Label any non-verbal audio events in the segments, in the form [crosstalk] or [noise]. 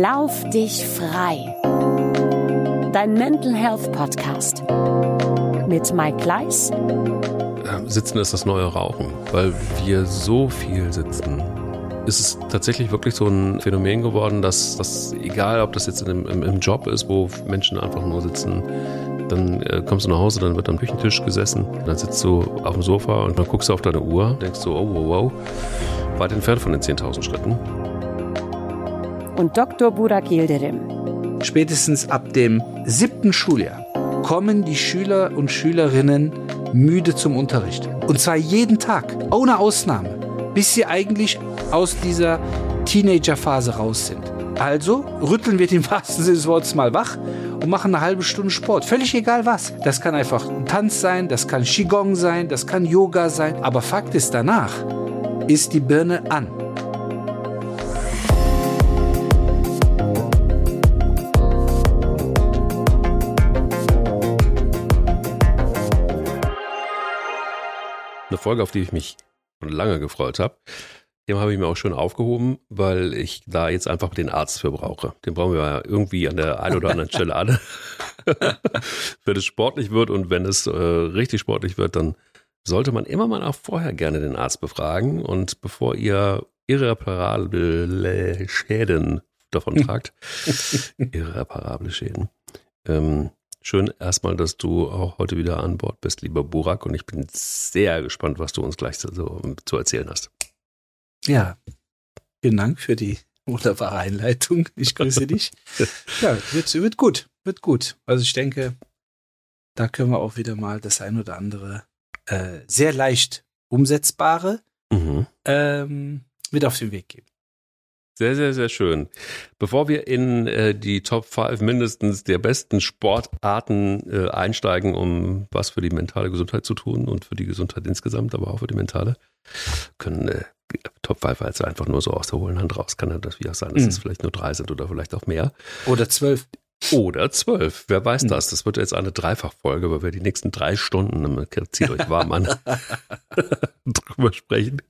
Lauf dich frei. Dein Mental Health Podcast mit Mike Gleis. Ähm, sitzen ist das neue Rauchen, weil wir so viel sitzen. Ist es tatsächlich wirklich so ein Phänomen geworden, dass, dass egal ob das jetzt im, im, Job ist, wo Menschen einfach nur sitzen, dann äh, kommst du nach Hause, dann wird am Küchentisch gesessen, dann sitzt du auf dem Sofa und dann guckst du auf deine Uhr, denkst du, oh, wow, wow, weit entfernt von den 10.000 Schritten. Und Dr. Burak Yildirim. Spätestens ab dem siebten Schuljahr kommen die Schüler und Schülerinnen müde zum Unterricht. Und zwar jeden Tag, ohne Ausnahme, bis sie eigentlich aus dieser Teenagerphase raus sind. Also rütteln wir den [laughs] wahrsten Sinne des Wortes mal wach und machen eine halbe Stunde Sport. Völlig egal was. Das kann einfach ein Tanz sein, das kann Qigong sein, das kann Yoga sein. Aber Fakt ist, danach ist die Birne an. Folge, auf die ich mich schon lange gefreut habe. Den habe ich mir auch schon aufgehoben, weil ich da jetzt einfach den Arzt für brauche. Den brauchen wir ja irgendwie an der einen oder anderen Stelle alle. [laughs] wenn es sportlich wird und wenn es äh, richtig sportlich wird, dann sollte man immer mal auch vorher gerne den Arzt befragen. Und bevor ihr irreparable Schäden davon [laughs] tragt, irreparable Schäden, ähm, schön erstmal, dass du auch heute wieder an Bord bist, lieber Burak. Und ich bin sehr gespannt, was du uns gleich so zu erzählen hast. Ja, vielen Dank für die [laughs] wunderbare Einleitung. Ich grüße dich. Ja, wird, wird gut, wird gut. Also ich denke, da können wir auch wieder mal das ein oder andere äh, sehr leicht umsetzbare mhm. ähm, mit auf den Weg geben. Sehr, sehr, sehr schön. Bevor wir in äh, die Top 5 mindestens der besten Sportarten äh, einsteigen, um was für die mentale Gesundheit zu tun und für die Gesundheit insgesamt, aber auch für die mentale, können äh, Top 5 also einfach nur so aus der hohlen Hand raus. Kann ja das wieder sein, dass mhm. es vielleicht nur drei sind oder vielleicht auch mehr. Oder zwölf. Oder zwölf. Wer weiß mhm. das? Das wird jetzt eine Dreifachfolge, weil wir die nächsten drei Stunden, zieht euch warm an, [laughs] [laughs] drüber sprechen.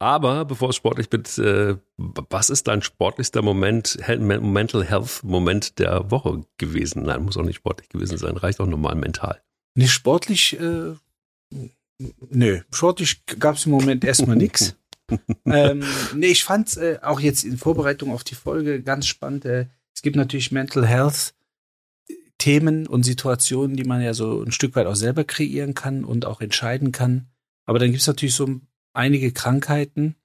Aber bevor es sportlich wird, äh, was ist dein sportlichster Moment, Mental Health Moment der Woche gewesen? Nein, muss auch nicht sportlich gewesen sein, reicht auch normal mental. Nicht sportlich, äh, Nö, sportlich gab es im Moment erstmal nichts. [laughs] ähm, nee, ich fand äh, auch jetzt in Vorbereitung auf die Folge ganz spannend. Äh, es gibt natürlich Mental Health Themen und Situationen, die man ja so ein Stück weit auch selber kreieren kann und auch entscheiden kann. Aber dann gibt es natürlich so einige Krankheiten,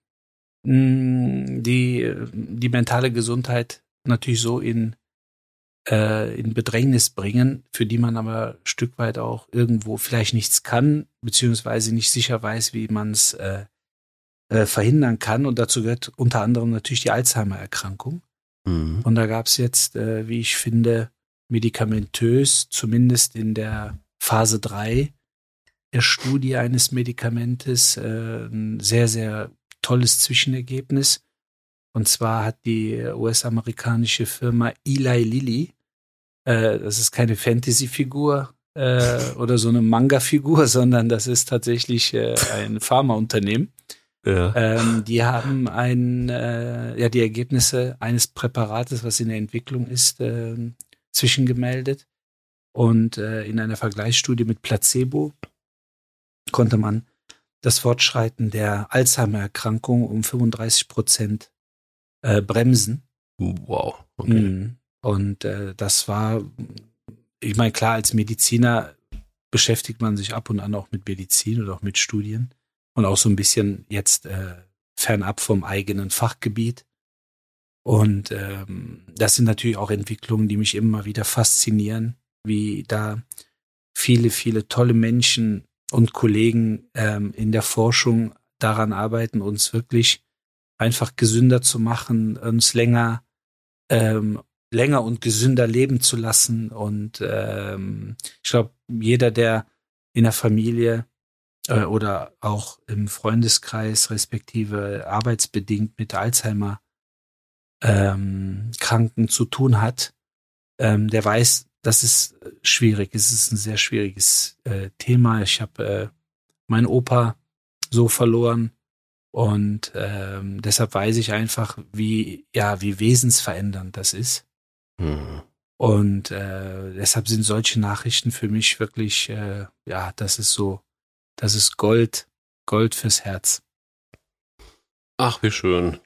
mh, hm, die die mentale Gesundheit natürlich so in äh, in Bedrängnis bringen, für die man aber ein Stück weit auch irgendwo vielleicht nichts kann, beziehungsweise nicht sicher weiß, wie man es äh, äh, verhindern kann. Und dazu gehört unter anderem natürlich die Alzheimer-Erkrankung. Mhm. Und da gab es jetzt, äh, wie ich finde, medikamentös, zumindest in der Phase 3 der Studie eines Medikamentes, äh, ein sehr, sehr tolles Zwischenergebnis. Und zwar hat die US-amerikanische Firma Eli Lilly, äh, das ist keine Fantasy-Figur äh, [laughs] oder so eine Manga-Figur, sondern das ist tatsächlich äh, ein Pharmaunternehmen. Ja. Ähm, die haben ein, äh, ja, die Ergebnisse eines Präparates, was in der Entwicklung ist, äh, zwischengemeldet. Und äh, in einer Vergleichsstudie mit Placebo konnte man das Fortschreiten der Alzheimer-Erkrankung um 35 Prozent äh, bremsen. Wow. Okay. Mhm. Und äh, das war, ich meine, klar, als Mediziner beschäftigt man sich ab und an auch mit Medizin oder auch mit Studien und auch so ein bisschen jetzt äh, fernab vom eigenen Fachgebiet. Und ähm, das sind natürlich auch Entwicklungen, die mich immer wieder faszinieren, wie da viele, viele tolle Menschen und Kollegen ähm, in der Forschung daran arbeiten, uns wirklich einfach gesünder zu machen, uns länger, ähm, länger und gesünder leben zu lassen. Und ähm, ich glaube, jeder, der in der Familie äh, oder auch im Freundeskreis respektive arbeitsbedingt mit Alzheimer ähm, Kranken zu tun hat, ähm, der weiß, das ist schwierig. Es ist ein sehr schwieriges äh, Thema. Ich habe äh, meinen Opa so verloren Und ähm, deshalb weiß ich einfach, wie, ja, wie wesensverändernd das ist. Hm. Und äh, deshalb sind solche Nachrichten für mich wirklich, äh, ja, das ist so, das ist Gold, Gold fürs Herz. Ach, wie schön.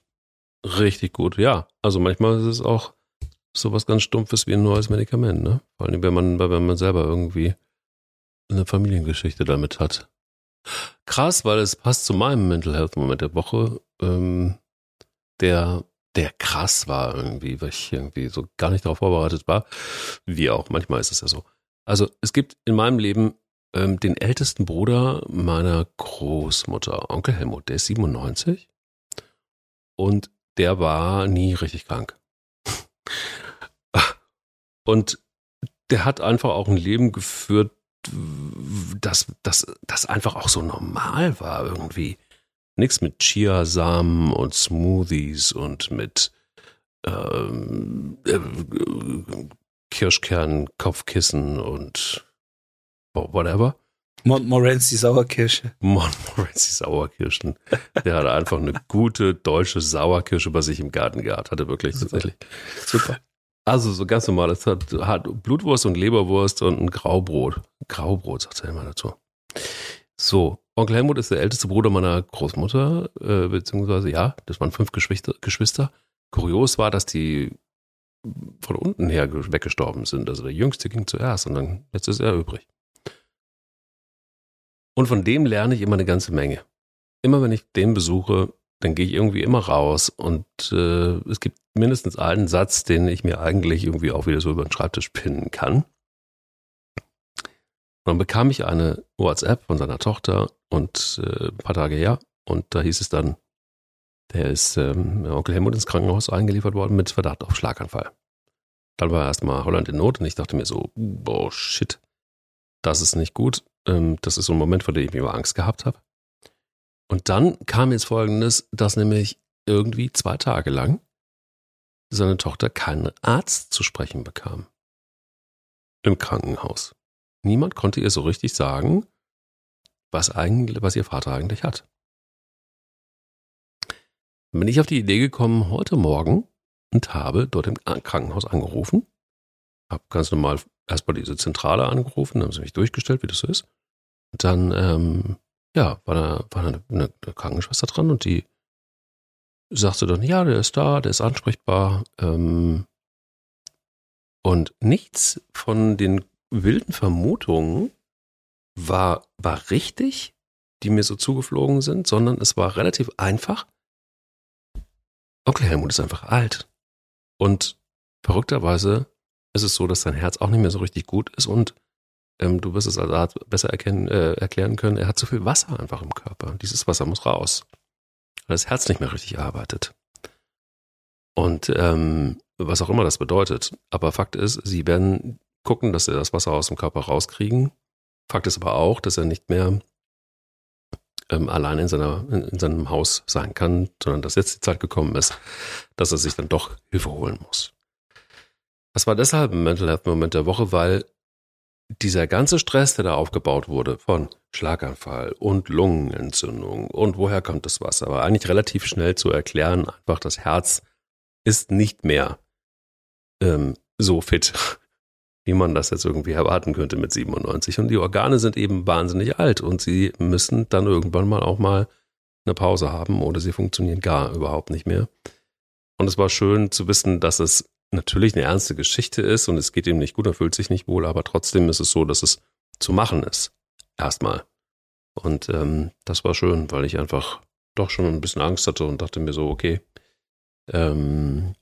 Richtig gut. Ja, also manchmal ist es auch sowas ganz Stumpfes wie ein neues Medikament, ne? Vor allem, wenn man, wenn man selber irgendwie eine Familiengeschichte damit hat. Krass, weil es passt zu meinem Mental Health Moment der Woche, ähm, der, der krass war irgendwie, weil ich irgendwie so gar nicht darauf vorbereitet war. Wie auch, manchmal ist es ja so. Also es gibt in meinem Leben ähm, den ältesten Bruder meiner Großmutter, Onkel Helmut, der ist 97 und der war nie richtig krank. Und der hat einfach auch ein Leben geführt, das, das, das einfach auch so normal war irgendwie. Nichts mit Chiasamen und Smoothies und mit ähm, äh, Kirschkern, Kopfkissen und whatever. Montmorency Sauerkirsche. Montmorency Sauerkirschen. Der hatte einfach eine gute deutsche Sauerkirsche bei sich im Garten gehabt. Hatte wirklich Super. tatsächlich. Super. Also so ganz normal. Es hat, hat Blutwurst und Leberwurst und ein Graubrot. Graubrot, sagt er immer dazu. So, Onkel Helmut ist der älteste Bruder meiner Großmutter, äh, beziehungsweise ja, das waren fünf Geschwister, Geschwister. Kurios war, dass die von unten her ge- weggestorben sind. Also der Jüngste ging zuerst und dann jetzt ist er übrig. Und von dem lerne ich immer eine ganze Menge. Immer wenn ich den besuche, dann gehe ich irgendwie immer raus und äh, es gibt mindestens einen Satz, den ich mir eigentlich irgendwie auch wieder so über den Schreibtisch pinnen kann. Und dann bekam ich eine WhatsApp von seiner Tochter und äh, ein paar Tage her und da hieß es dann, der ist ähm, Onkel Helmut ins Krankenhaus eingeliefert worden mit Verdacht auf Schlaganfall. Dann war erstmal Holland in Not und ich dachte mir so, boah, shit, das ist nicht gut. Ähm, das ist so ein Moment, vor dem ich immer Angst gehabt habe. Und dann kam jetzt folgendes, dass nämlich irgendwie zwei Tage lang seine Tochter keinen Arzt zu sprechen bekam. Im Krankenhaus. Niemand konnte ihr so richtig sagen, was eigentlich, was ihr Vater eigentlich hat. Dann bin ich auf die Idee gekommen heute Morgen und habe dort im Krankenhaus angerufen. Habe ganz normal erstmal diese Zentrale angerufen, dann haben sie mich durchgestellt, wie das so ist. Und dann, ähm, ja, war da, war da eine, eine Krankenschwester dran und die sagte dann, ja, der ist da, der ist ansprechbar. Ähm, und nichts von den wilden Vermutungen war, war richtig, die mir so zugeflogen sind, sondern es war relativ einfach. Onkel Helmut ist einfach alt. Und verrückterweise ist es so, dass sein Herz auch nicht mehr so richtig gut ist und ähm, du wirst es als Arzt besser erkennen, äh, erklären können, er hat zu viel Wasser einfach im Körper. Dieses Wasser muss raus. Weil das Herz nicht mehr richtig arbeitet. Und ähm, was auch immer das bedeutet. Aber Fakt ist, sie werden gucken, dass sie das Wasser aus dem Körper rauskriegen. Fakt ist aber auch, dass er nicht mehr ähm, allein in, seiner, in, in seinem Haus sein kann, sondern dass jetzt die Zeit gekommen ist, dass er sich dann doch Hilfe holen muss. Das war deshalb ein Mental Health Moment der Woche, weil dieser ganze Stress, der da aufgebaut wurde von Schlaganfall und Lungenentzündung und woher kommt das Wasser, war eigentlich relativ schnell zu erklären. Einfach das Herz ist nicht mehr ähm, so fit, [laughs] wie man das jetzt irgendwie erwarten könnte mit 97. Und die Organe sind eben wahnsinnig alt und sie müssen dann irgendwann mal auch mal eine Pause haben oder sie funktionieren gar überhaupt nicht mehr. Und es war schön zu wissen, dass es natürlich eine ernste Geschichte ist und es geht ihm nicht gut, er fühlt sich nicht wohl, aber trotzdem ist es so, dass es zu machen ist. Erstmal. Und ähm, das war schön, weil ich einfach doch schon ein bisschen Angst hatte und dachte mir so, okay, ähm,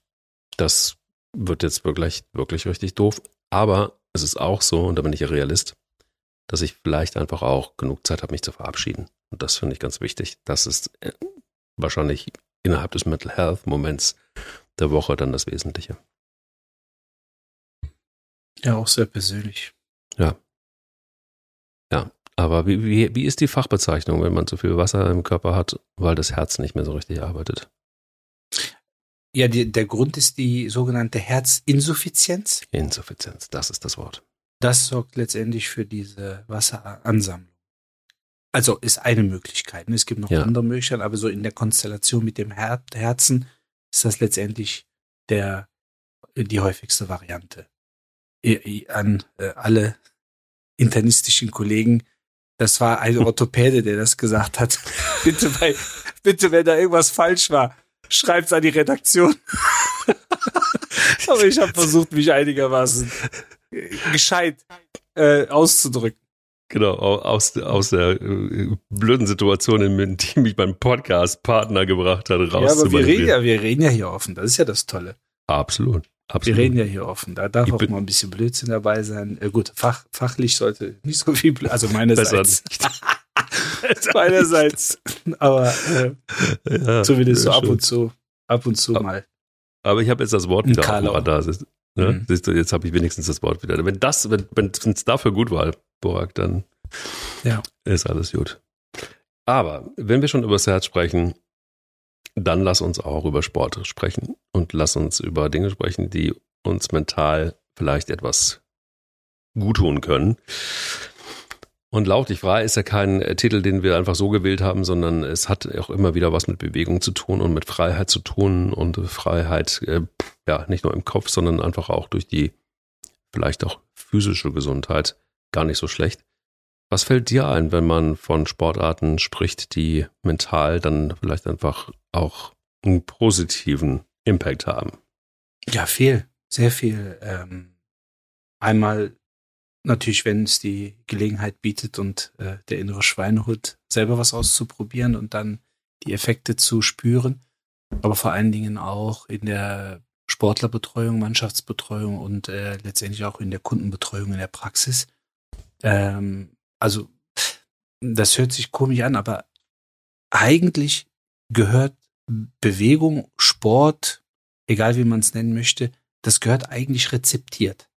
das wird jetzt wirklich, wirklich richtig doof. Aber es ist auch so, und da bin ich ja Realist, dass ich vielleicht einfach auch genug Zeit habe, mich zu verabschieden. Und das finde ich ganz wichtig. Das ist äh, wahrscheinlich innerhalb des Mental Health Moments der Woche dann das Wesentliche. Ja, auch sehr persönlich. Ja. Ja. Aber wie, wie, wie ist die Fachbezeichnung, wenn man zu viel Wasser im Körper hat, weil das Herz nicht mehr so richtig arbeitet? Ja, die, der Grund ist die sogenannte Herzinsuffizienz. Insuffizienz, das ist das Wort. Das sorgt letztendlich für diese Wasseransammlung. also ist eine Möglichkeit. Ne? Es gibt noch Ja. andere Möglichkeiten, aber so in der Konstellation mit dem Her Herzen ist das letztendlich der, die häufigste Variante. An äh, alle internistischen Kollegen, das war ein [laughs] Orthopäde, der das gesagt hat. [laughs] bitte, bei, bitte, wenn da irgendwas falsch war, schreibt's an die Redaktion. [laughs] aber ich habe versucht, mich einigermaßen gescheit äh, auszudrücken. Genau, au- aus, aus der äh, blöden Situation, in die mich mein Podcast-Partner gebracht hat, raus Ja, aber wir reden ja, wir reden ja hier offen. Das ist ja das Tolle. Absolut. Wir Absolut. reden ja hier offen. Da darf Ich auch mal ein bisschen Blödsinn dabei sein. Äh, gut, fach, fachlich sollte nicht so viel, Blö also meinerseits. [laughs] Meinerseits. Aber äh, Ja, zumindest so ab schön. und zu, ab und zu Ab- mal. Aber ich habe jetzt das Wort wieder auf dem. Radar. Siehst, ne? Mhm. Siehst du, jetzt habe ich wenigstens das Wort wieder. Wenn das, wenn wenn es dafür gut war, Borak, dann Ja. ist alles gut. Aber wenn wir schon über das Herz sprechen, dann lass uns auch über Sport sprechen und lass uns über Dinge sprechen, die uns mental vielleicht etwas gut tun können. Und Lauf dich frei ist ja kein äh, Titel, den wir einfach so gewählt haben, sondern es hat auch immer wieder was mit Bewegung zu tun und mit Freiheit zu tun und Freiheit, äh, ja, nicht nur im Kopf, sondern einfach auch durch die vielleicht auch physische Gesundheit gar nicht so schlecht. Was fällt dir ein, wenn man von Sportarten spricht, die mental dann vielleicht einfach auch einen positiven Impact haben? Ja, viel, sehr viel. Ähm, einmal natürlich, wenn es die Gelegenheit bietet und äh, der innere Schweinehund selber was auszuprobieren und dann die Effekte zu spüren, aber vor allen Dingen auch in der Sportlerbetreuung, Mannschaftsbetreuung und äh, letztendlich auch in der Kundenbetreuung in der Praxis. Ähm, also das hört sich komisch an, aber eigentlich gehört Bewegung, Sport, egal wie man es nennen möchte, das gehört eigentlich rezeptiert.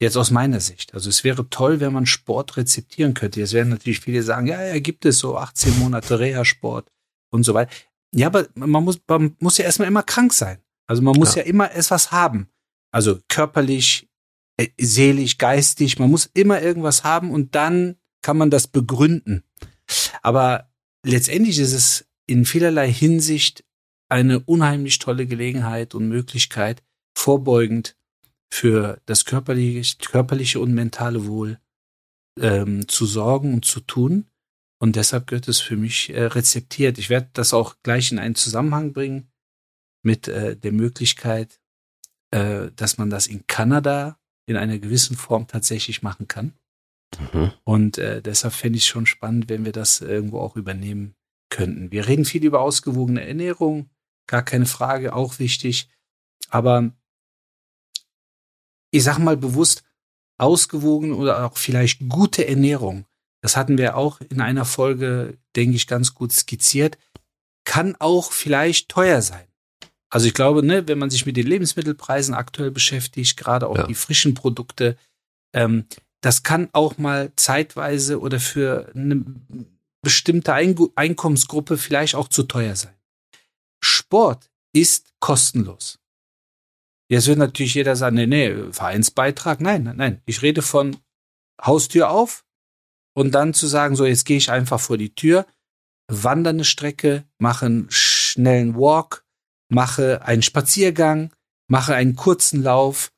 Jetzt aus meiner Sicht. Also es wäre toll, wenn man Sport rezeptieren könnte. Jetzt werden natürlich viele sagen, ja, ja, gibt es so 18 Monate Reha-Sport und so weiter. Ja, aber man muss, man muss ja erstmal immer krank sein. Also man muss Ja. ja, immer etwas haben. Also körperlich, äh, seelisch, geistig. Man muss immer irgendwas haben und dann kann man das begründen. Aber letztendlich ist es in vielerlei Hinsicht eine unheimlich tolle Gelegenheit und Möglichkeit, vorbeugend für das körperliche, körperliche und mentale Wohl ähm, zu sorgen und zu tun. Und deshalb gehört es für mich äh, rezeptiert. Ich werde das auch gleich in einen Zusammenhang bringen mit äh, der Möglichkeit, äh, dass man das in Kanada in einer gewissen Form tatsächlich machen kann. Mhm. Und äh, deshalb fände ich es schon spannend, wenn wir das irgendwo auch übernehmen könnten. Wir reden viel über ausgewogene Ernährung, gar keine Frage, auch wichtig. Aber ich sag mal bewusst, ausgewogen oder auch vielleicht gute Ernährung, das hatten wir auch in einer Folge, denke ich, ganz gut skizziert, kann auch vielleicht teuer sein. Also ich glaube, ne, wenn man sich mit den Lebensmittelpreisen aktuell beschäftigt, gerade auch Ja. die frischen Produkte, ähm, das kann auch mal zeitweise oder für eine bestimmte Einkommensgruppe vielleicht auch zu teuer sein. Sport ist kostenlos. Jetzt wird natürlich jeder sagen, nee, nee, Vereinsbeitrag. Nein, nein, nein. Ich rede von Haustür auf und dann zu sagen, so, jetzt gehe ich einfach vor die Tür, wandere eine Strecke, mache einen schnellen Walk, mache einen Spaziergang, mache einen kurzen Lauf,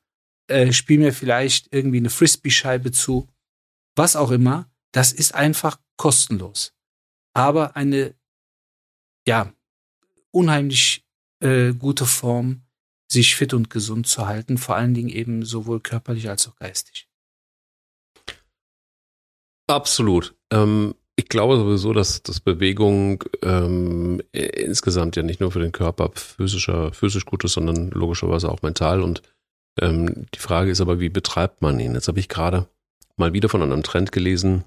äh, spiele mir vielleicht irgendwie eine Frisbee-Scheibe zu, was auch immer. Das ist einfach kostenlos. Aber eine, ja, unheimlich äh, gute Form, sich fit und gesund zu halten, vor allen Dingen eben sowohl körperlich als auch geistig. Absolut. Ähm, ich glaube sowieso, dass, dass Bewegung ähm, äh, insgesamt ja nicht nur für den Körper physischer, physisch gut ist, sondern logischerweise auch mental. Und ähm, die Frage ist aber, wie betreibt man ihn? Jetzt habe ich gerade mal wieder von einem Trend gelesen,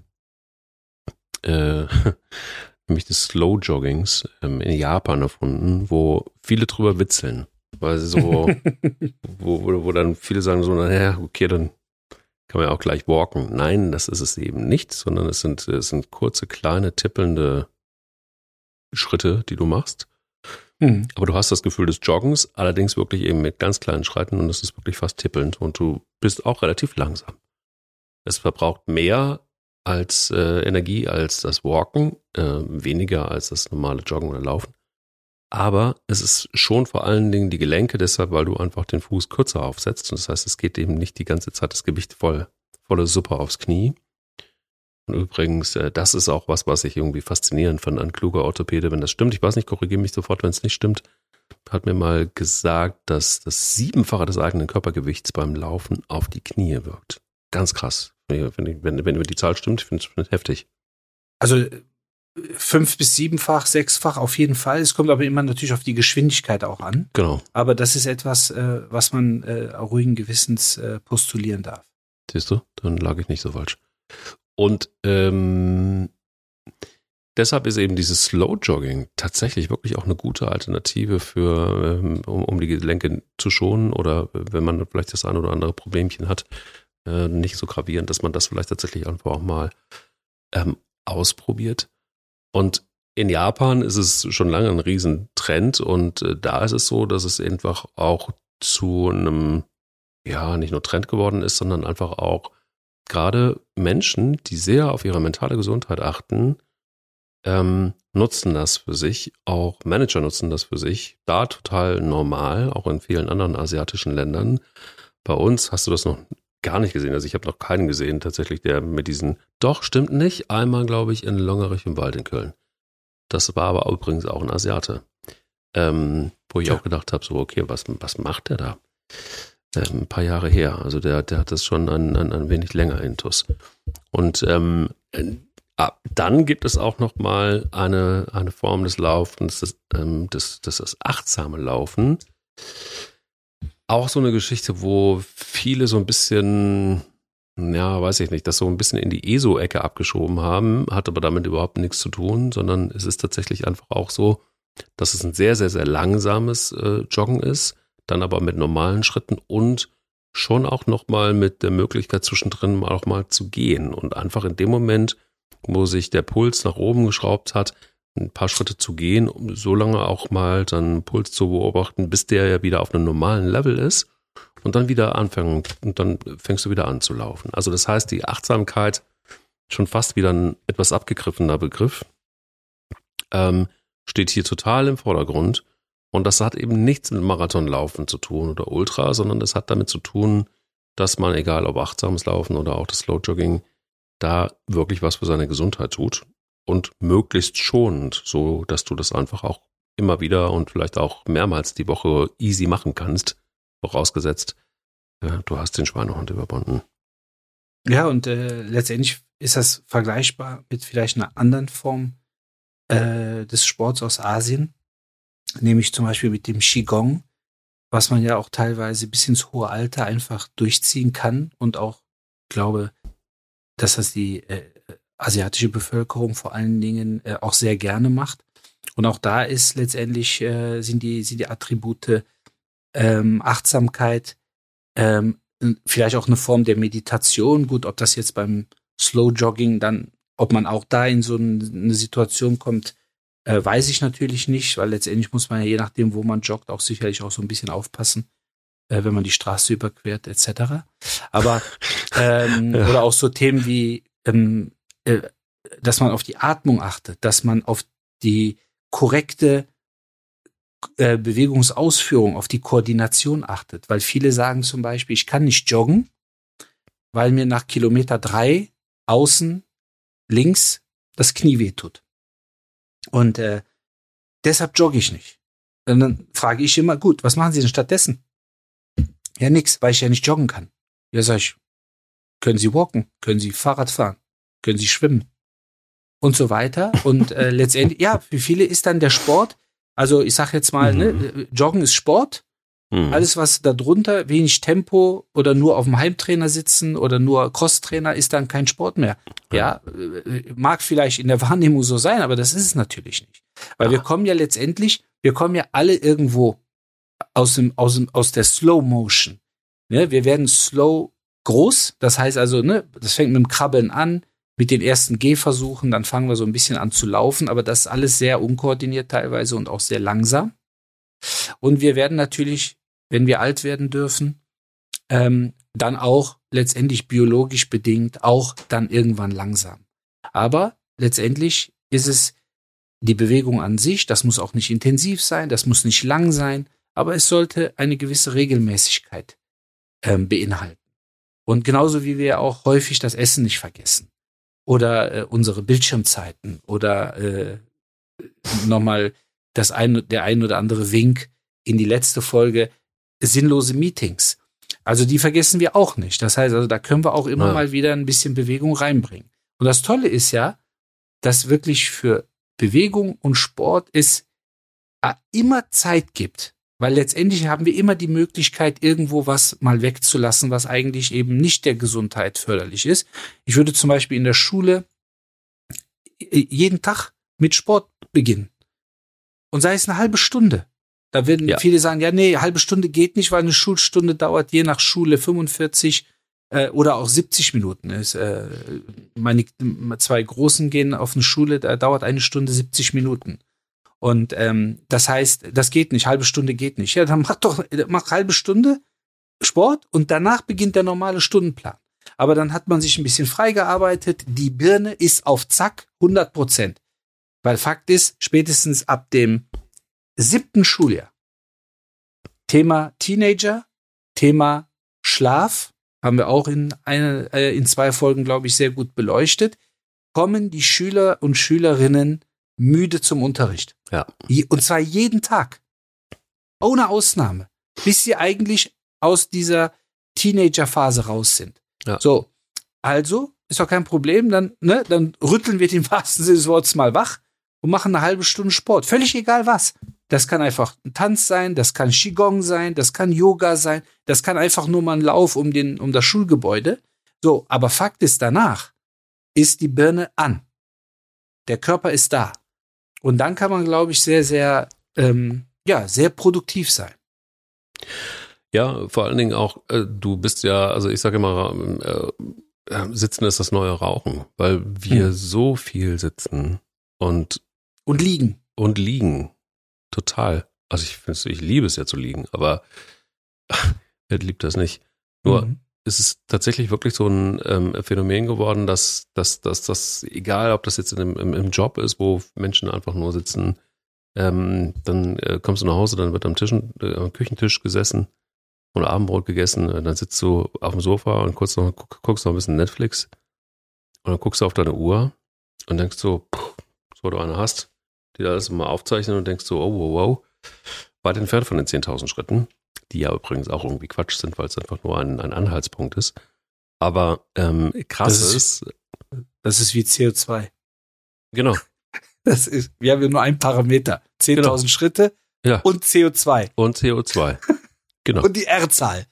äh, [laughs] nämlich des Slow Joggings ähm, in Japan erfunden, wo viele drüber witzeln. Weil sie so, [laughs] wo, wo, wo dann viele sagen so, naja, okay, dann kann man ja auch gleich walken. Nein, das ist es eben nicht, sondern es sind, es sind kurze, kleine, tippelnde Schritte, die du machst. Hm. Aber du hast das Gefühl des Joggens, allerdings wirklich eben mit ganz kleinen Schritten und es ist wirklich fast tippelnd und du bist auch relativ langsam. Es verbraucht mehr als äh, Energie als das Walken, äh, weniger als das normale Joggen oder Laufen. Aber es ist schon vor allen Dingen die Gelenke, deshalb, weil du einfach den Fuß kürzer aufsetzt. Und das heißt, es geht eben nicht die ganze Zeit das Gewicht voll, volle Suppe aufs Knie. Und übrigens, äh, das ist auch was, was ich irgendwie faszinierend fand an kluger Orthopäde, wenn das stimmt. Ich weiß nicht, korrigiere mich sofort, wenn es nicht stimmt. Hat mir mal gesagt, dass das Siebenfache des eigenen Körpergewichts beim Laufen auf die Knie wirkt. Ganz krass. Wenn, wenn, wenn die Zahl stimmt, finde ich es heftig. Also fünf bis siebenfach, sechsfach auf jeden Fall. Es kommt aber immer natürlich auf die Geschwindigkeit auch an. Genau. Aber das ist etwas, äh, was man äh, ruhigen Gewissens äh, postulieren darf. Siehst du, dann lag ich nicht so falsch. Und ähm, deshalb ist eben dieses Slow Jogging tatsächlich wirklich auch eine gute Alternative für, ähm, um, um die Gelenke zu schonen oder wenn man vielleicht das ein oder andere Problemchen hat, äh, nicht so gravierend, dass man das vielleicht tatsächlich einfach auch mal ähm, ausprobiert. Und in Japan ist es schon lange ein Riesentrend und äh, da ist es so, dass es einfach auch zu einem, ja, nicht nur Trend geworden ist, sondern einfach auch gerade Menschen, die sehr auf ihre mentale Gesundheit achten, ähm, nutzen das für sich, auch Manager nutzen das für sich, da total normal, auch in vielen anderen asiatischen Ländern. Bei uns hast du das noch gar nicht gesehen. Also ich habe noch keinen gesehen, tatsächlich, der mit diesen. Doch, stimmt nicht. Einmal, glaube ich, in Longerich im Wald in Köln. Das war aber übrigens auch ein Asiate. Ähm, wo ich ja. auch gedacht habe, so, okay, was, was macht der da? Ähm, ein paar Jahre her. Also der, der hat das schon ein, ein, ein wenig länger intus. Und ähm, ah, dann gibt es auch noch mal eine, eine Form des Laufens, das, ähm, das, das, das achtsame Laufen auch so eine Geschichte, wo viele so ein bisschen, ja, weiß ich nicht, das so ein bisschen in die ESO-Ecke abgeschoben haben, hat aber damit überhaupt nichts zu tun, sondern es ist tatsächlich einfach auch so, dass es ein sehr, sehr, sehr langsames äh, Joggen ist, dann aber mit normalen Schritten und schon auch nochmal mit der Möglichkeit zwischendrin auch mal zu gehen. Und einfach in dem Moment, wo sich der Puls nach oben geschraubt hat, ein paar Schritte zu gehen, um so lange auch mal seinen Puls zu beobachten, bis der ja wieder auf einem normalen Level ist und dann wieder anfangen und dann fängst du wieder an zu laufen. Also das heißt, die Achtsamkeit schon fast wieder ein etwas abgegriffener Begriff, ähm, steht hier total im Vordergrund. Und das hat eben nichts mit Marathonlaufen zu tun oder Ultra, sondern das hat damit zu tun, dass man, egal ob achtsames Laufen oder auch das Slow Jogging, da wirklich was für seine Gesundheit tut und möglichst schonend, so dass du das einfach auch immer wieder und vielleicht auch mehrmals die Woche easy machen kannst, vorausgesetzt, ja, du hast den Schweinehund überwunden. Ja, und äh, letztendlich ist das vergleichbar mit vielleicht einer anderen Form äh, des Sports aus Asien, nämlich zum Beispiel mit dem Qigong, was man ja auch teilweise bis ins hohe Alter einfach durchziehen kann und auch glaube, dass das die äh, asiatische Bevölkerung vor allen Dingen äh, auch sehr gerne macht. Und auch da ist letztendlich äh, sind die sind die Attribute ähm, Achtsamkeit, ähm, vielleicht auch eine Form der Meditation. Gut, ob das jetzt beim Slow Jogging dann, ob man auch da in so eine Situation kommt, äh, weiß ich natürlich nicht, weil letztendlich muss man ja je nachdem, wo man joggt, auch sicherlich auch so ein bisschen aufpassen, äh, wenn man die Straße überquert etc. Aber [laughs] ähm, ja. oder auch so Themen wie ähm, äh, dass man auf die Atmung achtet, dass man auf die korrekte äh, Bewegungsausführung, auf die Koordination achtet. Weil viele sagen zum Beispiel, ich kann nicht joggen, weil mir nach Kilometer drei außen links das Knie wehtut. Und äh, deshalb jogge ich nicht. Und dann frage ich immer, gut, was machen Sie denn stattdessen? Ja, nix, weil ich ja nicht joggen kann. Ja, sag ich, können Sie walken? Können Sie Fahrrad fahren? Können sie schwimmen und so weiter. Und äh, [laughs] letztendlich, ja, für viele ist dann der Sport, also ich sag jetzt mal, ne, mhm. ne, Joggen ist Sport. Mhm. Alles, was darunter, wenig Tempo oder nur auf dem Heimtrainer sitzen oder nur Crosstrainer, ist dann kein Sport mehr. Ja, äh, mag vielleicht in der Wahrnehmung so sein, aber das ist es natürlich nicht. Weil Ach. wir kommen ja letztendlich, wir kommen ja alle irgendwo aus dem, aus dem, aus der Slow Motion. Ne? Wir werden slow groß. Das heißt also, ne, das fängt mit dem Krabbeln an mit den ersten Gehversuchen, dann fangen wir so ein bisschen an zu laufen, aber das ist alles sehr unkoordiniert teilweise und auch sehr langsam. Und wir werden natürlich, wenn wir alt werden dürfen, ähm, dann auch letztendlich biologisch bedingt auch dann irgendwann langsam. Aber letztendlich ist es die Bewegung an sich, das muss auch nicht intensiv sein, das muss nicht lang sein, aber es sollte eine gewisse Regelmäßigkeit ähm, beinhalten. Und genauso wie wir auch häufig das Essen nicht vergessen oder äh, unsere Bildschirmzeiten oder äh, nochmal das ein, der ein oder andere Wink in die letzte Folge, sinnlose Meetings. Also die vergessen wir auch nicht. Das heißt, also da können wir auch immer ja. mal wieder ein bisschen Bewegung reinbringen. Und das Tolle ist ja, dass wirklich für Bewegung und Sport es äh, immer Zeit gibt. Weil letztendlich haben wir immer die Möglichkeit, irgendwo was mal wegzulassen, was eigentlich eben nicht der Gesundheit förderlich ist. Ich würde zum Beispiel in der Schule äh, jeden Tag mit Sport beginnen. Und sei es eine halbe Stunde. Da werden ja. viele sagen, ja, nee, halbe Stunde geht nicht, weil eine Schulstunde dauert je nach Schule 45 äh, oder auch 70 Minuten. Ist, äh, meine zwei Großen gehen auf eine Schule, da dauert eine Stunde 70 Minuten. Und ähm, das heißt, das geht nicht, halbe Stunde geht nicht. Ja, dann mach doch, mach halbe Stunde Sport und danach beginnt der normale Stundenplan. Aber dann hat man sich ein bisschen freigearbeitet. Die Birne ist auf Zack 100 Prozent. Weil Fakt ist, spätestens ab dem siebten Schuljahr. Thema Teenager, Thema Schlaf, haben wir auch in, eine, äh, in zwei Folgen, glaube ich, sehr gut beleuchtet, kommen die Schüler und Schülerinnen müde zum Unterricht. Ja. Und zwar jeden Tag. Ohne Ausnahme. Bis sie eigentlich aus dieser Teenagerphase raus sind. Ja. So. Also, ist doch kein Problem, dann, ne, dann rütteln wir den wahrsten Sinne des Wortes mal wach und machen eine halbe Stunde Sport. Völlig egal was. Das kann einfach ein Tanz sein, das kann Qigong sein, das kann Yoga sein, das kann einfach nur mal ein Lauf um den, um das Schulgebäude. So, aber Fakt ist danach, ist die Birne an. Der Körper ist da. Und dann kann man, glaube ich, sehr, sehr, ähm, ja, sehr produktiv sein. Ja, vor allen Dingen auch, äh, du bist ja, also ich sage immer, äh, äh, Sitzen ist das neue Rauchen, weil wir hm. so viel sitzen und und liegen. Und liegen. Total. Also ich finde ich liebe es ja zu liegen, aber [laughs] wer liebt das nicht? Nur mhm. Es ist tatsächlich wirklich so ein ähm, Phänomen geworden, dass, dass, dass das, egal ob das jetzt im, im, im Job ist, wo Menschen einfach nur sitzen, ähm, dann äh, kommst du nach Hause, dann wird am, Tisch, äh, am Küchentisch gesessen und Abendbrot gegessen, äh, dann sitzt du auf dem Sofa und kurz noch, guck, guckst noch ein bisschen Netflix und dann guckst du auf deine Uhr und denkst so, puh, so du eine hast, die das mal aufzeichnen und denkst so, oh, wow, wow, weit entfernt von den 10.000 Schritten, die ja übrigens auch irgendwie Quatsch sind, weil es einfach nur ein, ein Anhaltspunkt ist. Aber ähm, krass das ist, ist, das ist wie CO2. Genau. [laughs] Das ist, wir haben ja nur einen Parameter. 10.000 genau. Schritte ja. und CO2. Und CO2. [laughs] Genau. und die R-Zahl.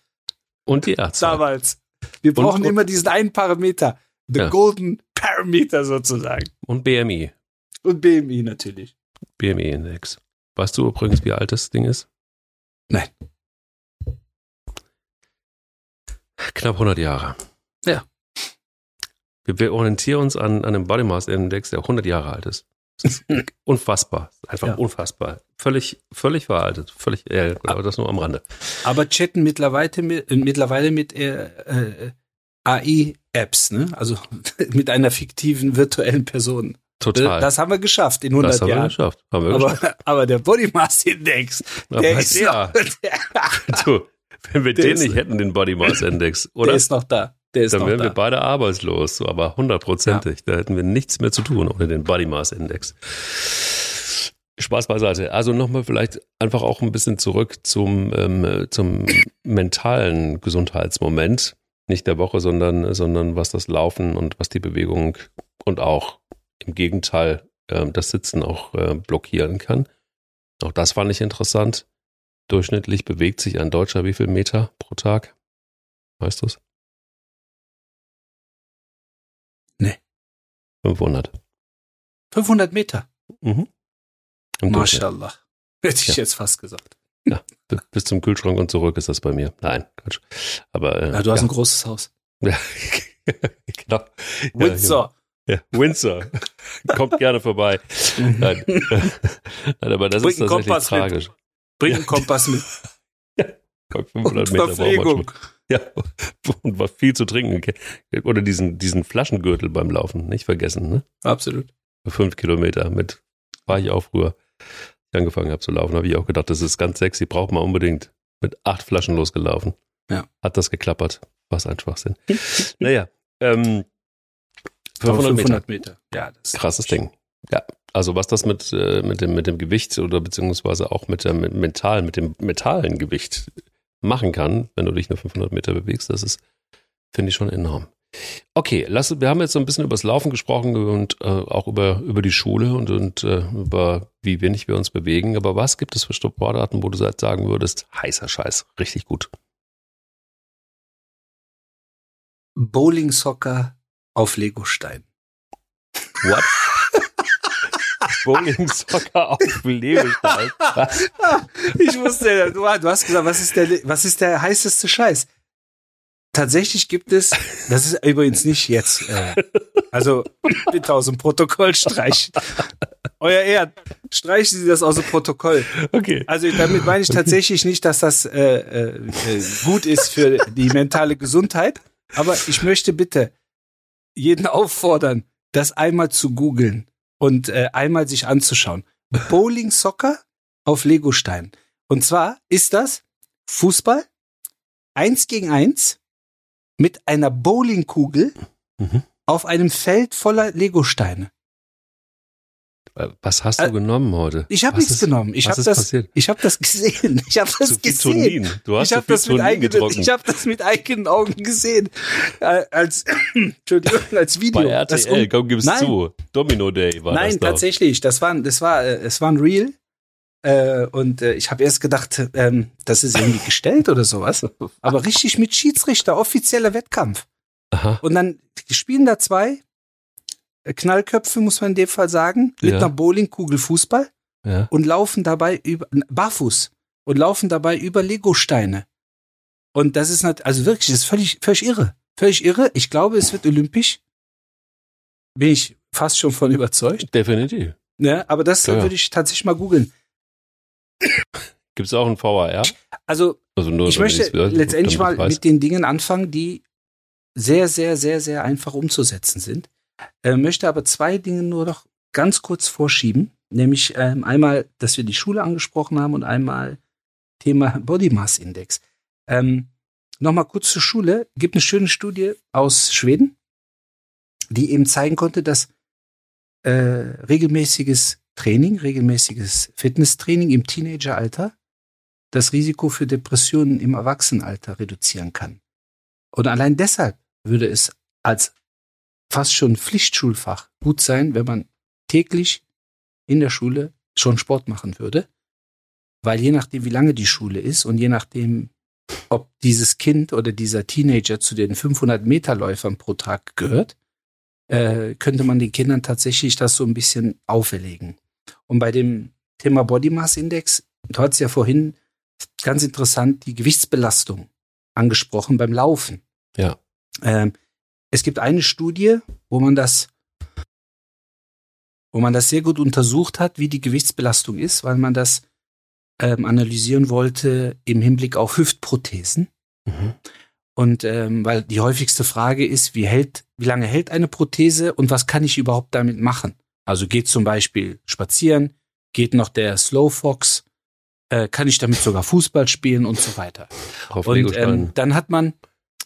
Und die R-Zahl. Damals. Wir brauchen und, immer diesen einen Parameter. The ja. Golden Parameter sozusagen. Und BMI. Und BMI natürlich. BMI-Index. Weißt du übrigens, wie alt das Ding ist? Nein. Knapp 100 Jahre. Ja. Wir, wir orientieren uns an, an einem Body Mass Index, der 100 Jahre alt ist. ist [laughs] unfassbar. Einfach ja. unfassbar. Völlig, völlig veraltet. Völlig, ja, aber das nur am Rande. Aber chatten mittlerweile mit, mittlerweile mit äh, äh, AI-Apps, ne? Also [laughs] mit einer fiktiven virtuellen Person. Total. Das haben wir geschafft in 100 das haben Jahren. Wir geschafft. Haben wir aber, geschafft. [laughs] aber der Body Mass Index, der ist der, noch, der, du, wenn wir den nicht hätten, den Body Mass Index, [laughs] oder? Der ist noch da. Der ist Dann noch wären da. wir beide arbeitslos, so, aber hundertprozentig. Ja. Da hätten wir nichts mehr zu tun ohne den Body Mass Index. Spaß beiseite. Also nochmal vielleicht einfach auch ein bisschen zurück zum, ähm, zum mentalen Gesundheitsmoment. Nicht der Woche, sondern, sondern was das Laufen und was die Bewegung und auch im Gegenteil äh, das Sitzen auch äh, blockieren kann. Auch das fand ich interessant. Durchschnittlich bewegt sich ein Deutscher wie viel Meter pro Tag? Weißt du es? Nee. 500. 500 Meter. Mhm. Mashallah. Hätte ich ja. jetzt fast gesagt. Ja, bis zum Kühlschrank und zurück ist das bei mir. Nein, Quatsch. Aber äh, ja, du hast ja. ein großes Haus. Ja, [laughs] genau. Windsor. Ja, Windsor. [laughs] Kommt gerne vorbei. Nein. [laughs] Nein, aber das Bring ist tatsächlich tragisch. Mit. Bring einen Kompass mit. [laughs] Ja, 500 Meter Verpflegung. Ja, und was viel zu trinken. Oder diesen, diesen Flaschengürtel beim Laufen, nicht vergessen, ne? Absolut. Fünf Kilometer mit, war ich auch früher, ich angefangen habe zu laufen, habe ich auch gedacht, das ist ganz sexy, braucht man unbedingt. Mit acht Flaschen losgelaufen. Ja. Hat das geklappert. Was ein Schwachsinn. [laughs] naja, ähm, 500, 500 Meter. Meter. Ja, das Krasses Ding. Ja, also was das mit, äh, mit, dem, mit dem Gewicht oder beziehungsweise auch mit dem mit mental, mit dem mentalen Gewicht machen kann, wenn du dich nur 500 Meter bewegst, das ist, finde ich schon enorm. Okay, lass, wir haben jetzt so ein bisschen über das Laufen gesprochen und äh, auch über, über die Schule und, und äh, über wie wenig wir uns bewegen. Aber was gibt es für Sportarten, wo du sagen würdest, heißer Scheiß, richtig gut? Bowling Soccer auf Legostein. What? Bowling Soccer auf. Was? Ich wusste, du, du hast gesagt, was ist der, was ist der heißeste Scheiß? Tatsächlich gibt es, das ist übrigens nicht jetzt, äh, also bitte aus dem Protokoll streichen. Euer Ehren, streichen Sie das aus dem Protokoll. Okay. Also damit meine ich tatsächlich nicht, dass das äh, äh, gut ist für die mentale Gesundheit, aber ich möchte bitte jeden auffordern, das einmal zu googeln und äh, einmal sich anzuschauen. Bowling Soccer auf Legostein. Und zwar ist das Fußball eins gegen eins mit einer Bowlingkugel Mhm. auf einem Feld voller Legosteine. Was hast du Äh, genommen heute? Ich habe nichts ist- genommen. Ich habe das, passiert? ich habe das gesehen. Ich habe das Zu gesehen. Tonin. Du hast ich habe das mit eigenen, ich habe das mit eigenen Augen gesehen, äh, als [clears throat] Entschuldigung, als Video. Bei Das RTL, un- komm, gib's Nein. zu. Domino Day war Nein, das tatsächlich. Das war, das war, äh, es war ein Real. Äh, und äh, ich habe erst gedacht, ähm, das ist irgendwie gestellt oder sowas. Aber richtig mit Schiedsrichter, offizieller Wettkampf. Aha. Und dann spielen da zwei äh, Knallköpfe, muss man in dem Fall sagen, mit Ja. einer Bowlingkugel Fußball Ja. und laufen dabei über, barfuß und laufen dabei über Legosteine. Und das ist nicht, also wirklich, das ist völlig, völlig irre. Völlig irre. Ich glaube, es wird olympisch. Bin ich fast schon von überzeugt. Definitiv. Ne? Aber das Ja, würde ich tatsächlich mal googeln. [coughs] Gibt's auch ein VAR? Also, Also nur, ich möchte letztendlich mal mit den Dingen anfangen, die sehr, sehr, sehr, sehr einfach umzusetzen sind. Äh, möchte aber zwei Dinge nur noch ganz kurz vorschieben. Nämlich ähm, einmal, dass wir die Schule angesprochen haben und einmal Thema Body Mass Index. Ähm, Nochmal kurz zur Schule. Gibt eine schöne Studie aus Schweden, die eben zeigen konnte, dass äh, regelmäßiges Training, regelmäßiges Fitnesstraining im Teenageralter das Risiko für Depressionen im Erwachsenenalter reduzieren kann. Und allein deshalb würde es als fast schon Pflichtschulfach gut sein, wenn man täglich in der Schule schon Sport machen würde. Weil je nachdem, wie lange die Schule ist und je nachdem, ob dieses Kind oder dieser Teenager zu den 500 Meter Läufern pro Tag gehört, äh, könnte man den Kindern tatsächlich das so ein bisschen auferlegen. Und bei dem Thema Body Mass Index, du hattest ja vorhin ganz interessant die Gewichtsbelastung angesprochen beim Laufen. Ja. Ähm, es gibt eine Studie, wo man das, wo man das sehr gut untersucht hat, wie die Gewichtsbelastung ist, weil man das ähm, analysieren wollte im Hinblick auf Hüftprothesen. Mhm. Und ähm, weil die häufigste Frage ist, wie hält, wie lange hält eine Prothese und was kann ich überhaupt damit machen? Also geht zum Beispiel spazieren, geht noch der Slow Fox, äh, kann ich damit sogar Fußball spielen und so weiter. Auf Und ähm, dann hat man,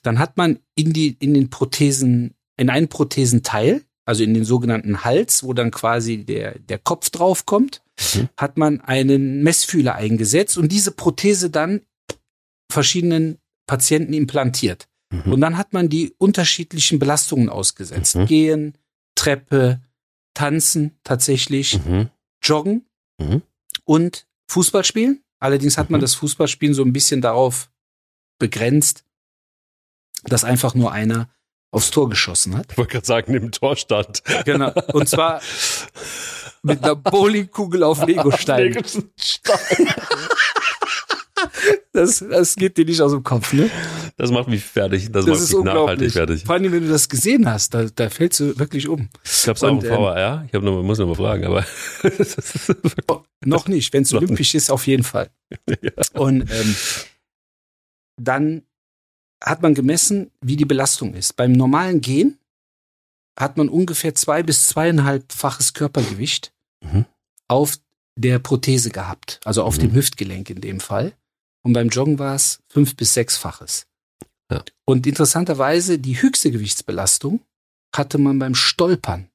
dann hat man in die, in den Prothesen, in einen Prothesenteil, also in den sogenannten Hals, wo dann quasi der, der Kopf draufkommt, Mhm. hat man einen Messfühler eingesetzt und diese Prothese dann verschiedenen Patienten implantiert. Mhm. Und dann hat man die unterschiedlichen Belastungen ausgesetzt. Mhm. Gehen, Treppe, Tanzen tatsächlich, Mhm. Joggen Mhm. und Fußball spielen. Allerdings hat man Mhm. das Fußballspielen so ein bisschen darauf begrenzt, dass einfach nur einer aufs Tor geschossen hat. Ich wollte gerade sagen, im Tor stand. Genau. Und zwar mit einer Bowlingkugel auf Legostein. Das, das geht dir nicht aus dem Kopf, ne? Das macht mich fertig. Das, Das macht ist mich nachhaltig fertig. Vor allem, wenn du das gesehen hast, da, da fällst du wirklich um. Gab's auch ein Und, ähm? Ich hab noch, muss noch mal fragen, aber [laughs] Noch nicht, wenn es olympisch ist, auf jeden Fall. [laughs] Ja. Und ähm, dann hat man gemessen, wie die Belastung ist. Beim normalen Gehen hat man ungefähr zwei bis zweieinhalbfaches Körpergewicht mhm. auf der Prothese gehabt, also auf mhm. dem Hüftgelenk in dem Fall. Und beim Joggen war es fünf bis sechsfaches. Ja. Und interessanterweise die höchste Gewichtsbelastung hatte man beim Stolpern,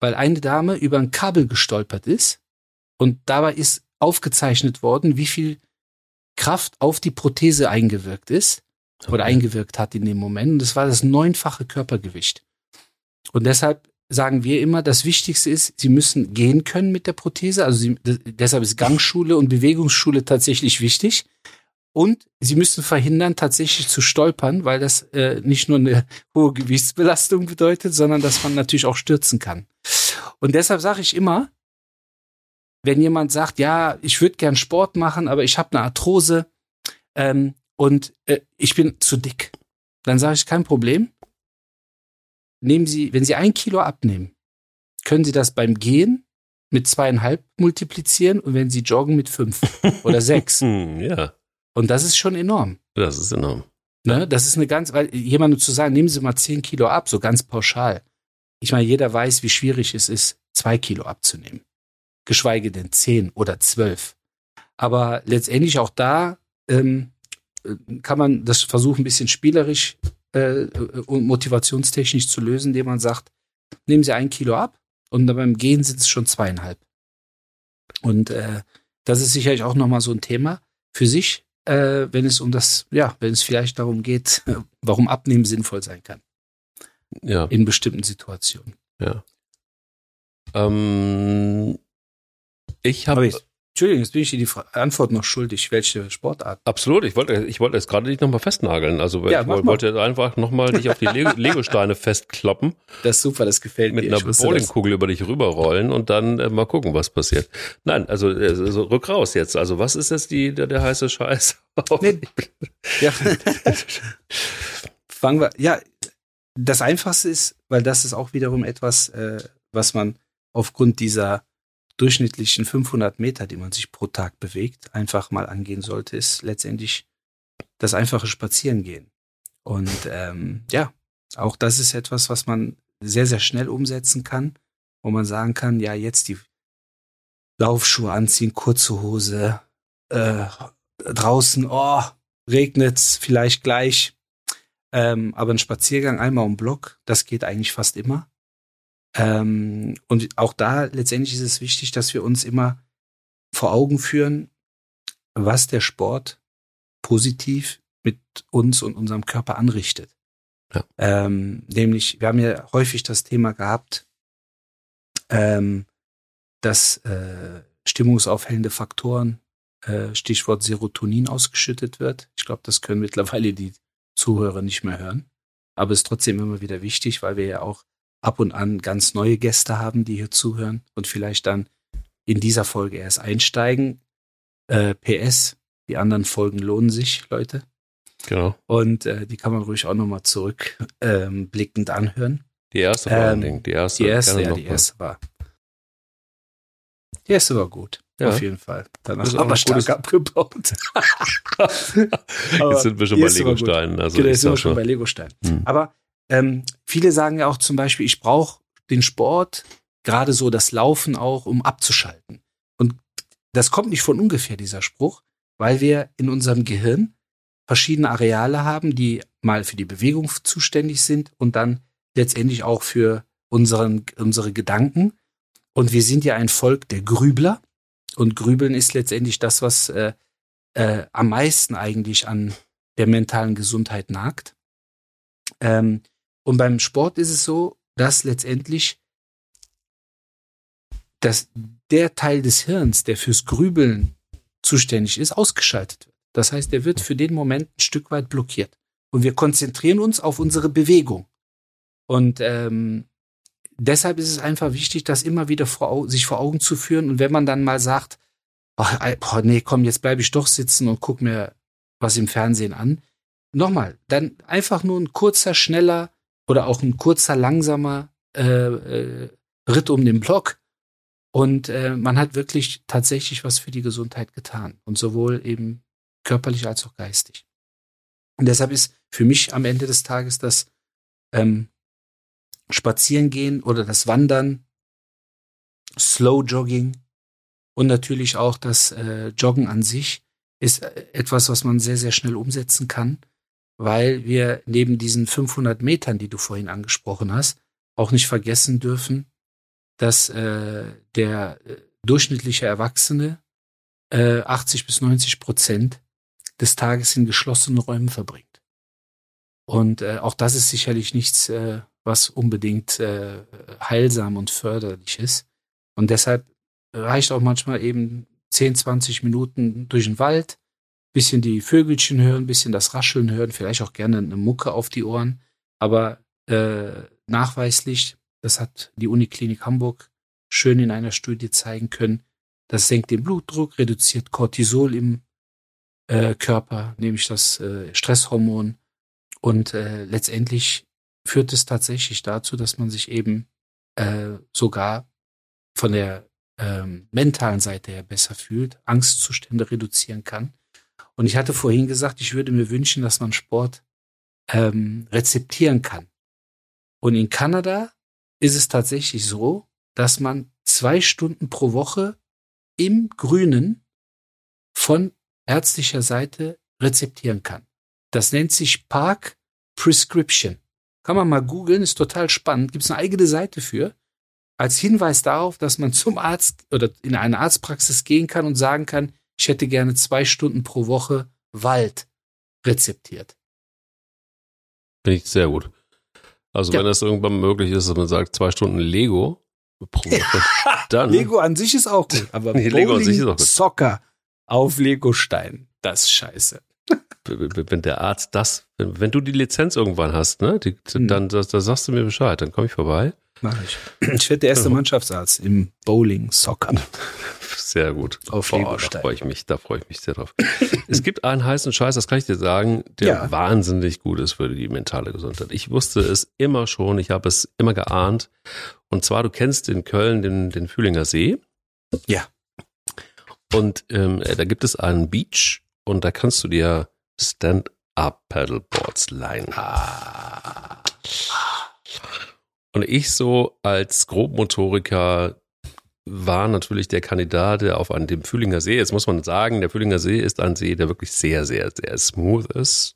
weil eine Dame über ein Kabel gestolpert ist und dabei ist aufgezeichnet worden, wie viel Kraft auf die Prothese eingewirkt ist. Oder eingewirkt hat in dem Moment. Und das war das neunfache Körpergewicht. Und deshalb sagen wir immer, das Wichtigste ist, sie müssen gehen können mit der Prothese. Also sie, deshalb ist Gangschule und Bewegungsschule tatsächlich wichtig. Und sie müssen verhindern, tatsächlich zu stolpern, weil das äh, nicht nur eine [laughs] hohe Gewichtsbelastung bedeutet, sondern dass man natürlich auch stürzen kann. Und deshalb sage ich immer, wenn jemand sagt, ja, ich würde gern Sport machen, aber ich habe eine Arthrose ähm, und äh, ich bin zu dick, dann sage ich kein Problem. Nehmen Sie, wenn Sie ein Kilo abnehmen, können Sie das beim Gehen mit zweieinhalb multiplizieren und wenn Sie joggen mit fünf [laughs] oder sechs. ja. Und das ist schon enorm. Das ist enorm. Ne? Das ist eine ganz, weil jemandem zu sagen, nehmen Sie mal zehn Kilo ab, so ganz pauschal. Ich meine, jeder weiß, wie schwierig es ist, zwei Kilo abzunehmen. Geschweige denn zehn oder zwölf. Aber letztendlich auch da ähm, kann man das versuchen, ein bisschen spielerisch äh, und motivationstechnisch zu lösen, indem man sagt, nehmen Sie ein Kilo ab und dann beim Gehen sind es schon zweieinhalb. Und äh, das ist sicherlich auch nochmal so ein Thema für sich, äh, wenn es um das, ja, wenn es vielleicht darum geht, [laughs] warum Abnehmen sinnvoll sein kann. Ja. In bestimmten Situationen. Ja. Ähm, ich habe Entschuldigung, jetzt bin ich dir die Antwort noch schuldig. Welche Sportart? Absolut. Ich wollte, ich wollte jetzt gerade dich nochmal festnageln. Also ja, ich wollte mal. einfach nochmal dich auf die [laughs] Lego-Steine festkloppen. Das ist super, das gefällt mit mir. Mit einer Bowlingkugel über dich rüberrollen und dann äh, mal gucken, was passiert. Nein, also, also rück raus jetzt. Also was ist jetzt die, der, der heiße Scheiß? [laughs] nee. ja. [laughs] Fangen wir. Ja, das Einfachste ist, weil das ist auch wiederum etwas, äh, was man aufgrund dieser durchschnittlichen 500 Meter, die man sich pro Tag bewegt, einfach mal angehen sollte, ist letztendlich das einfache Spazierengehen. Und ähm, ja, auch das ist etwas, was man sehr, sehr schnell umsetzen kann, wo man sagen kann, ja, jetzt die Laufschuhe anziehen, kurze Hose, äh, draußen, oh, regnet's vielleicht gleich. Ähm, aber ein Spaziergang einmal um Block, das geht eigentlich fast immer. Ähm, und auch da letztendlich ist es wichtig, dass wir uns immer vor Augen führen, was der Sport positiv mit uns und unserem Körper anrichtet. Ja. Ähm, nämlich, wir haben ja häufig das Thema gehabt, ähm, dass äh, stimmungsaufhellende Faktoren, äh, Stichwort Serotonin, ausgeschüttet wird. Ich glaube, das können mittlerweile die Zuhörer nicht mehr hören. Aber es ist trotzdem immer wieder wichtig, weil wir ja auch ab und an ganz neue Gäste haben, die hier zuhören und vielleicht dann in dieser Folge erst einsteigen. Äh, PS, die anderen Folgen lohnen sich, Leute. Genau. Und äh, die kann man ruhig auch nochmal zurückblickend ähm, anhören. Die erste war ähm, Die erste, die erste, ja, die erste war. Die erste war gut. Ja. Auf jeden Fall. Danach haben wir stark abgebaut. [laughs] jetzt sind wir schon bei Legosteinen. Also genau, jetzt sind wir schon bei Legosteinen. Hm. Aber ähm, viele sagen ja auch zum Beispiel, ich brauche den Sport, gerade so das Laufen auch, um abzuschalten. Und das kommt nicht von ungefähr, dieser Spruch, weil wir in unserem Gehirn verschiedene Areale haben, die mal für die Bewegung zuständig sind und dann letztendlich auch für unseren, unsere Gedanken. Und wir sind ja ein Volk der Grübler. Und Grübeln ist letztendlich das, was äh, äh, am meisten eigentlich an der mentalen Gesundheit nagt. Ähm, und beim Sport ist es so, dass letztendlich dass der Teil des Hirns, der fürs Grübeln zuständig ist, ausgeschaltet wird. Das heißt, der wird für den Moment ein Stück weit blockiert. Und wir konzentrieren uns auf unsere Bewegung. Und ähm, deshalb ist es einfach wichtig, das immer wieder vor, sich vor Augen zu führen. Und wenn man dann mal sagt, oh, oh nee, komm, jetzt bleibe ich doch sitzen und guck mir was im Fernsehen an. Nochmal, dann einfach nur ein kurzer, schneller oder auch ein kurzer, langsamer äh, äh, Ritt um den Block. Und äh, man hat wirklich tatsächlich was für die Gesundheit getan. Und sowohl eben körperlich als auch geistig. Und deshalb ist für mich am Ende des Tages das ähm, Spazierengehen oder das Wandern, Slow Jogging und natürlich auch das äh, Joggen an sich ist äh, etwas, was man sehr, sehr schnell umsetzen kann, weil wir neben diesen 500 Metern, die du vorhin angesprochen hast, auch nicht vergessen dürfen, dass äh, der äh, durchschnittliche Erwachsene äh, 80 bis 90 Prozent des Tages in geschlossenen Räumen verbringt. Und äh, auch das ist sicherlich nichts, äh, was unbedingt äh, heilsam und förderlich ist. Und deshalb reicht auch manchmal eben 10, 20 Minuten durch den Wald, bisschen die Vögelchen hören, bisschen das Rascheln hören, vielleicht auch gerne eine Mucke auf die Ohren. Aber äh, nachweislich, das hat die Uniklinik Hamburg schön in einer Studie zeigen können, das senkt den Blutdruck, reduziert Cortisol im äh, Körper, nämlich das äh, Stresshormon. Und äh, letztendlich führt es tatsächlich dazu, dass man sich eben äh, sogar von der ähm, mentalen Seite her besser fühlt, Angstzustände reduzieren kann. Und ich hatte vorhin gesagt, ich würde mir wünschen, dass man Sport ähm, rezeptieren kann. Und in Kanada ist es tatsächlich so, dass man zwei Stunden pro Woche im Grünen von ärztlicher Seite rezeptieren kann. Das nennt sich Park Prescription. Kann man mal googeln, ist total spannend. Gibt es eine eigene Seite für. Als Hinweis darauf, dass man zum Arzt oder in eine Arztpraxis gehen kann und sagen kann, ich hätte gerne zwei Stunden pro Woche Wald rezeptiert. Finde ich sehr gut. Also ja. wenn das irgendwann möglich ist, dass man sagt, zwei Stunden Lego pro Woche, [laughs] dann. Lego an sich ist auch gut, aber [laughs] nee, Lego an sich ist auch gut. Soccer auf Legostein, das ist scheiße. [laughs] Wenn der Arzt das, wenn, wenn du die Lizenz irgendwann hast, ne, die, hm. dann da, da sagst du mir Bescheid, dann komme ich vorbei. Mach ich. Ich werde der erste Mannschaftsarzt im Bowling, Soccer. Sehr gut. Auf Boah, da freue ich mich, da freue ich mich sehr drauf. es gibt einen heißen Scheiß, das kann ich dir sagen, der ja. wahnsinnig gut ist für die mentale Gesundheit. Ich wusste es immer schon, ich habe es immer geahnt. Und zwar, du kennst in Köln den, den Fühlinger See. Ja. Und ähm, da gibt es einen Beach und da kannst du dir Stand-up-Paddleboards leihen. Ah. Und ich so als Grobmotoriker war natürlich der Kandidat, der auf an dem Fühlinger See, jetzt muss man sagen, der Fühlinger See ist ein See, der wirklich sehr, sehr, sehr smooth ist.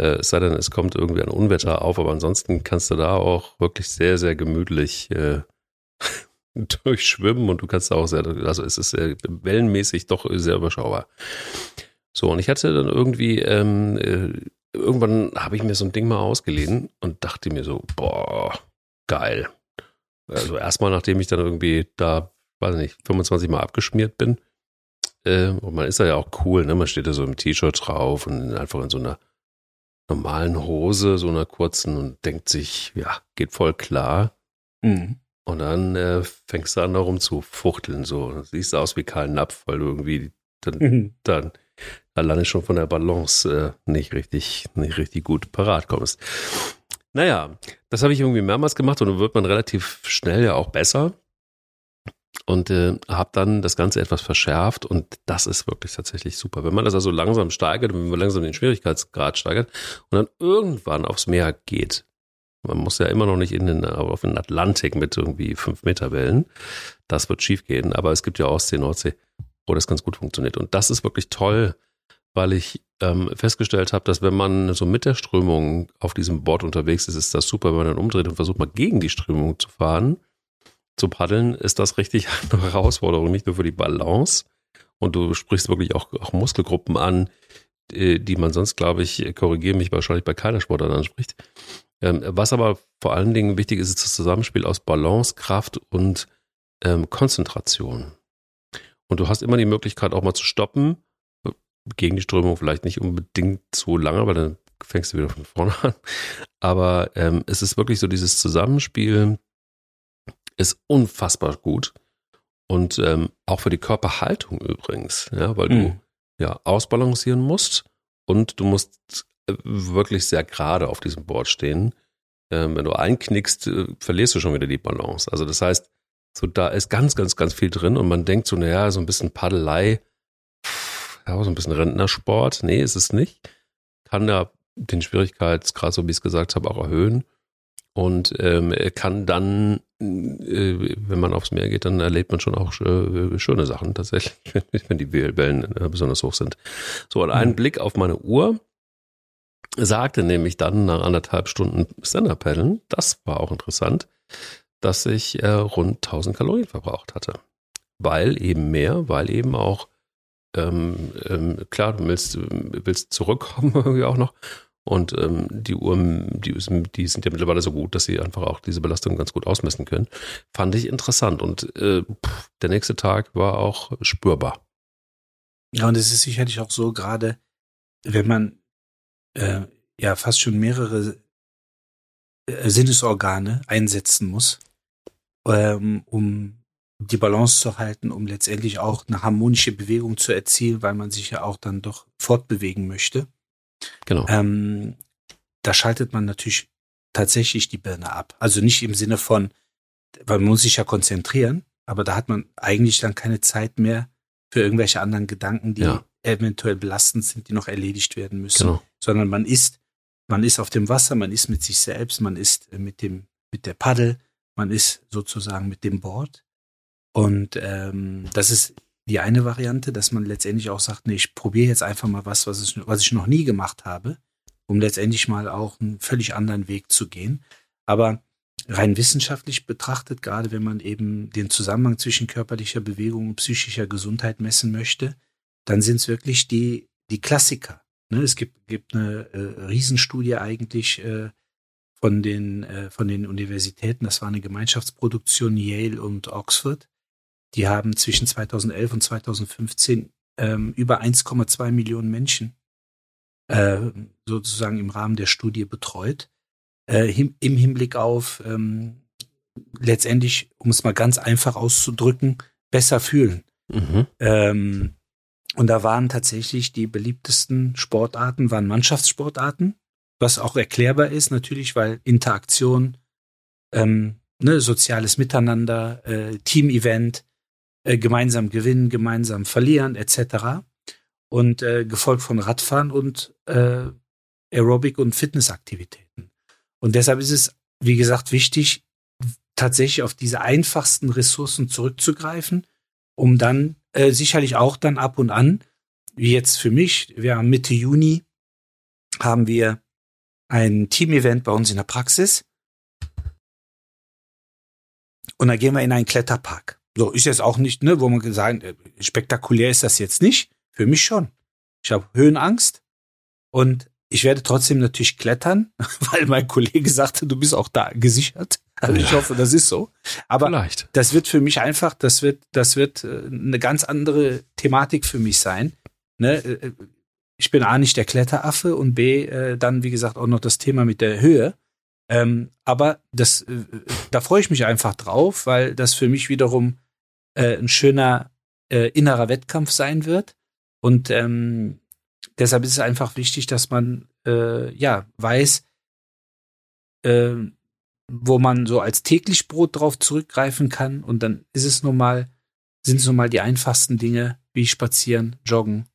Äh, es sei denn, es kommt irgendwie ein Unwetter auf, aber ansonsten kannst du da auch wirklich sehr, sehr gemütlich äh, [laughs] durchschwimmen und du kannst auch sehr, also es ist sehr, wellenmäßig doch sehr überschaubar. So, und ich hatte dann irgendwie, ähm, äh, irgendwann habe ich mir so ein Ding mal ausgeliehen und dachte mir so, boah, geil. Also erstmal, nachdem ich dann irgendwie da, weiß nicht, 25 Mal abgeschmiert bin. Äh, und man ist da ja auch cool, ne? Man steht da so im T-Shirt drauf und einfach in so einer normalen Hose, so einer kurzen und denkt sich, ja, geht voll klar. Mhm. Und dann äh, fängst du an, darum zu fuchteln. So, siehst aus wie Karl Napf, weil du irgendwie dann, mhm. dann alleine schon von der Balance äh, nicht richtig, nicht richtig gut parat kommst. Naja, das habe ich irgendwie mehrmals gemacht und dann wird man relativ schnell ja auch besser. Und äh, habe dann das Ganze etwas verschärft und das ist wirklich tatsächlich super. Wenn man das also langsam steigert, wenn man langsam den Schwierigkeitsgrad steigert und dann irgendwann aufs Meer geht, man muss ja immer noch nicht in den, auf den Atlantik mit irgendwie fünf Meter Wellen. Das wird schief gehen. Aber es gibt ja Ostsee, Nordsee, wo das ganz gut funktioniert. Und das ist wirklich toll, weil ich ähm, festgestellt habe, dass wenn man so mit der Strömung auf diesem Board unterwegs ist, ist das super, wenn man dann umdreht und versucht mal gegen die Strömung zu fahren, zu paddeln, ist das richtig [laughs] eine Herausforderung, nicht nur für die Balance. Und du sprichst wirklich auch, auch Muskelgruppen an, die, die man sonst, glaube ich, korrigiere mich wahrscheinlich bei keiner Sportart anspricht. Ähm, was aber vor allen Dingen wichtig ist, ist das Zusammenspiel aus Balance, Kraft und ähm, Konzentration. Und du hast immer die Möglichkeit auch mal zu stoppen, gegen die Strömung vielleicht nicht unbedingt so lange, weil dann fängst du wieder von vorne an. Aber ähm, es ist wirklich so, dieses Zusammenspiel ist unfassbar gut. Und ähm, auch für die Körperhaltung übrigens, ja, weil mhm. du ja ausbalancieren musst und du musst wirklich sehr gerade auf diesem Board stehen. Ähm, wenn du einknickst, äh, verlierst du schon wieder die Balance. Also das heißt, so da ist ganz, ganz, ganz viel drin und man denkt so, naja, so ein bisschen Paddelei, ja, so ein bisschen Rentnersport. Nee, ist es nicht. Kann ja den Schwierigkeitsgrad, so wie ich es gesagt habe, auch erhöhen. Und ähm, kann dann, äh, wenn man aufs Meer geht, dann erlebt man schon auch äh, schöne Sachen tatsächlich, [laughs] wenn die Wellen äh, besonders hoch sind. So, und ein mhm. Blick auf meine Uhr sagte nämlich dann nach anderthalb Stunden Stand-Up-Paddeln, das war auch interessant, dass ich äh, rund 1000 Kalorien verbraucht hatte. Weil eben mehr, weil eben auch, ähm, ähm, klar, du willst, willst zurückkommen [laughs] irgendwie auch noch und ähm, die Uhren, die, die sind ja mittlerweile so gut, dass sie einfach auch diese Belastung ganz gut ausmessen können. Fand ich interessant. Und äh, der nächste Tag war auch spürbar. Ja, und es ist sicherlich auch so, gerade wenn man äh, ja fast schon mehrere äh, Sinnesorgane einsetzen muss, ähm, um die Balance zu halten, um letztendlich auch eine harmonische Bewegung zu erzielen, weil man sich ja auch dann doch fortbewegen möchte. Genau. Ähm, da schaltet man natürlich tatsächlich die Birne ab. Also nicht im Sinne von, weil man muss sich ja konzentrieren, aber da hat man eigentlich dann keine Zeit mehr für irgendwelche anderen Gedanken, die ja. eventuell belastend sind, die noch erledigt werden müssen. Genau. Sondern man ist, man ist auf dem Wasser, man ist mit sich selbst, man ist mit dem, mit der Paddel, man ist sozusagen mit dem Board. Und ähm, das ist die eine Variante, dass man letztendlich auch sagt, nee, ich probiere jetzt einfach mal was, was ich, was ich noch nie gemacht habe, um letztendlich mal auch einen völlig anderen Weg zu gehen. Aber rein wissenschaftlich betrachtet, gerade wenn man eben den Zusammenhang zwischen körperlicher Bewegung und psychischer Gesundheit messen möchte, dann sind es wirklich die, die Klassiker. Ne, es gibt, gibt eine äh, Riesenstudie eigentlich äh, von, den, äh, von den Universitäten, das war eine Gemeinschaftsproduktion Yale und Oxford, die haben zwischen 2011 und 2015 ähm, über 1,2 Millionen Menschen äh, sozusagen im Rahmen der Studie betreut. Äh, im, im Hinblick auf ähm, letztendlich, um es mal ganz einfach auszudrücken, besser fühlen. Mhm. Ähm, und da waren tatsächlich die beliebtesten Sportarten, waren Mannschaftssportarten, was auch erklärbar ist natürlich, weil Interaktion, ähm, ne, soziales Miteinander, äh, Team-Event, äh, gemeinsam gewinnen, gemeinsam verlieren, etc. Und äh, gefolgt von Radfahren und äh, Aerobic und Fitnessaktivitäten. Und deshalb ist es, wie gesagt, wichtig, tatsächlich auf diese einfachsten Ressourcen zurückzugreifen, um dann äh, sicherlich auch dann ab und an, wie jetzt für mich, wir haben Mitte Juni, haben wir ein Team-Event bei uns in der Praxis. Und da gehen wir in einen Kletterpark. So ist jetzt auch nicht, ne, wo man sagen, äh, spektakulär ist das jetzt nicht. Für mich schon. Ich habe Höhenangst und ich werde trotzdem natürlich klettern, [laughs] weil mein Kollege sagte, du bist auch da gesichert. Also ich hoffe, das ist so. Aber Vielleicht. das wird für mich einfach, das wird, das wird äh, eine ganz andere Thematik für mich sein. Ne? Äh, ich bin A nicht der Kletteraffe und B dann, wie gesagt, auch noch das Thema mit der Höhe. Ähm, aber das, da freue ich mich einfach drauf, weil das für mich wiederum äh, ein schöner äh, innerer Wettkampf sein wird. Und ähm, deshalb ist es einfach wichtig, dass man äh, ja weiß, äh, wo man so als täglich Brot drauf zurückgreifen kann. Und dann ist es nun mal, sind es nun mal die einfachsten Dinge wie spazieren, joggen,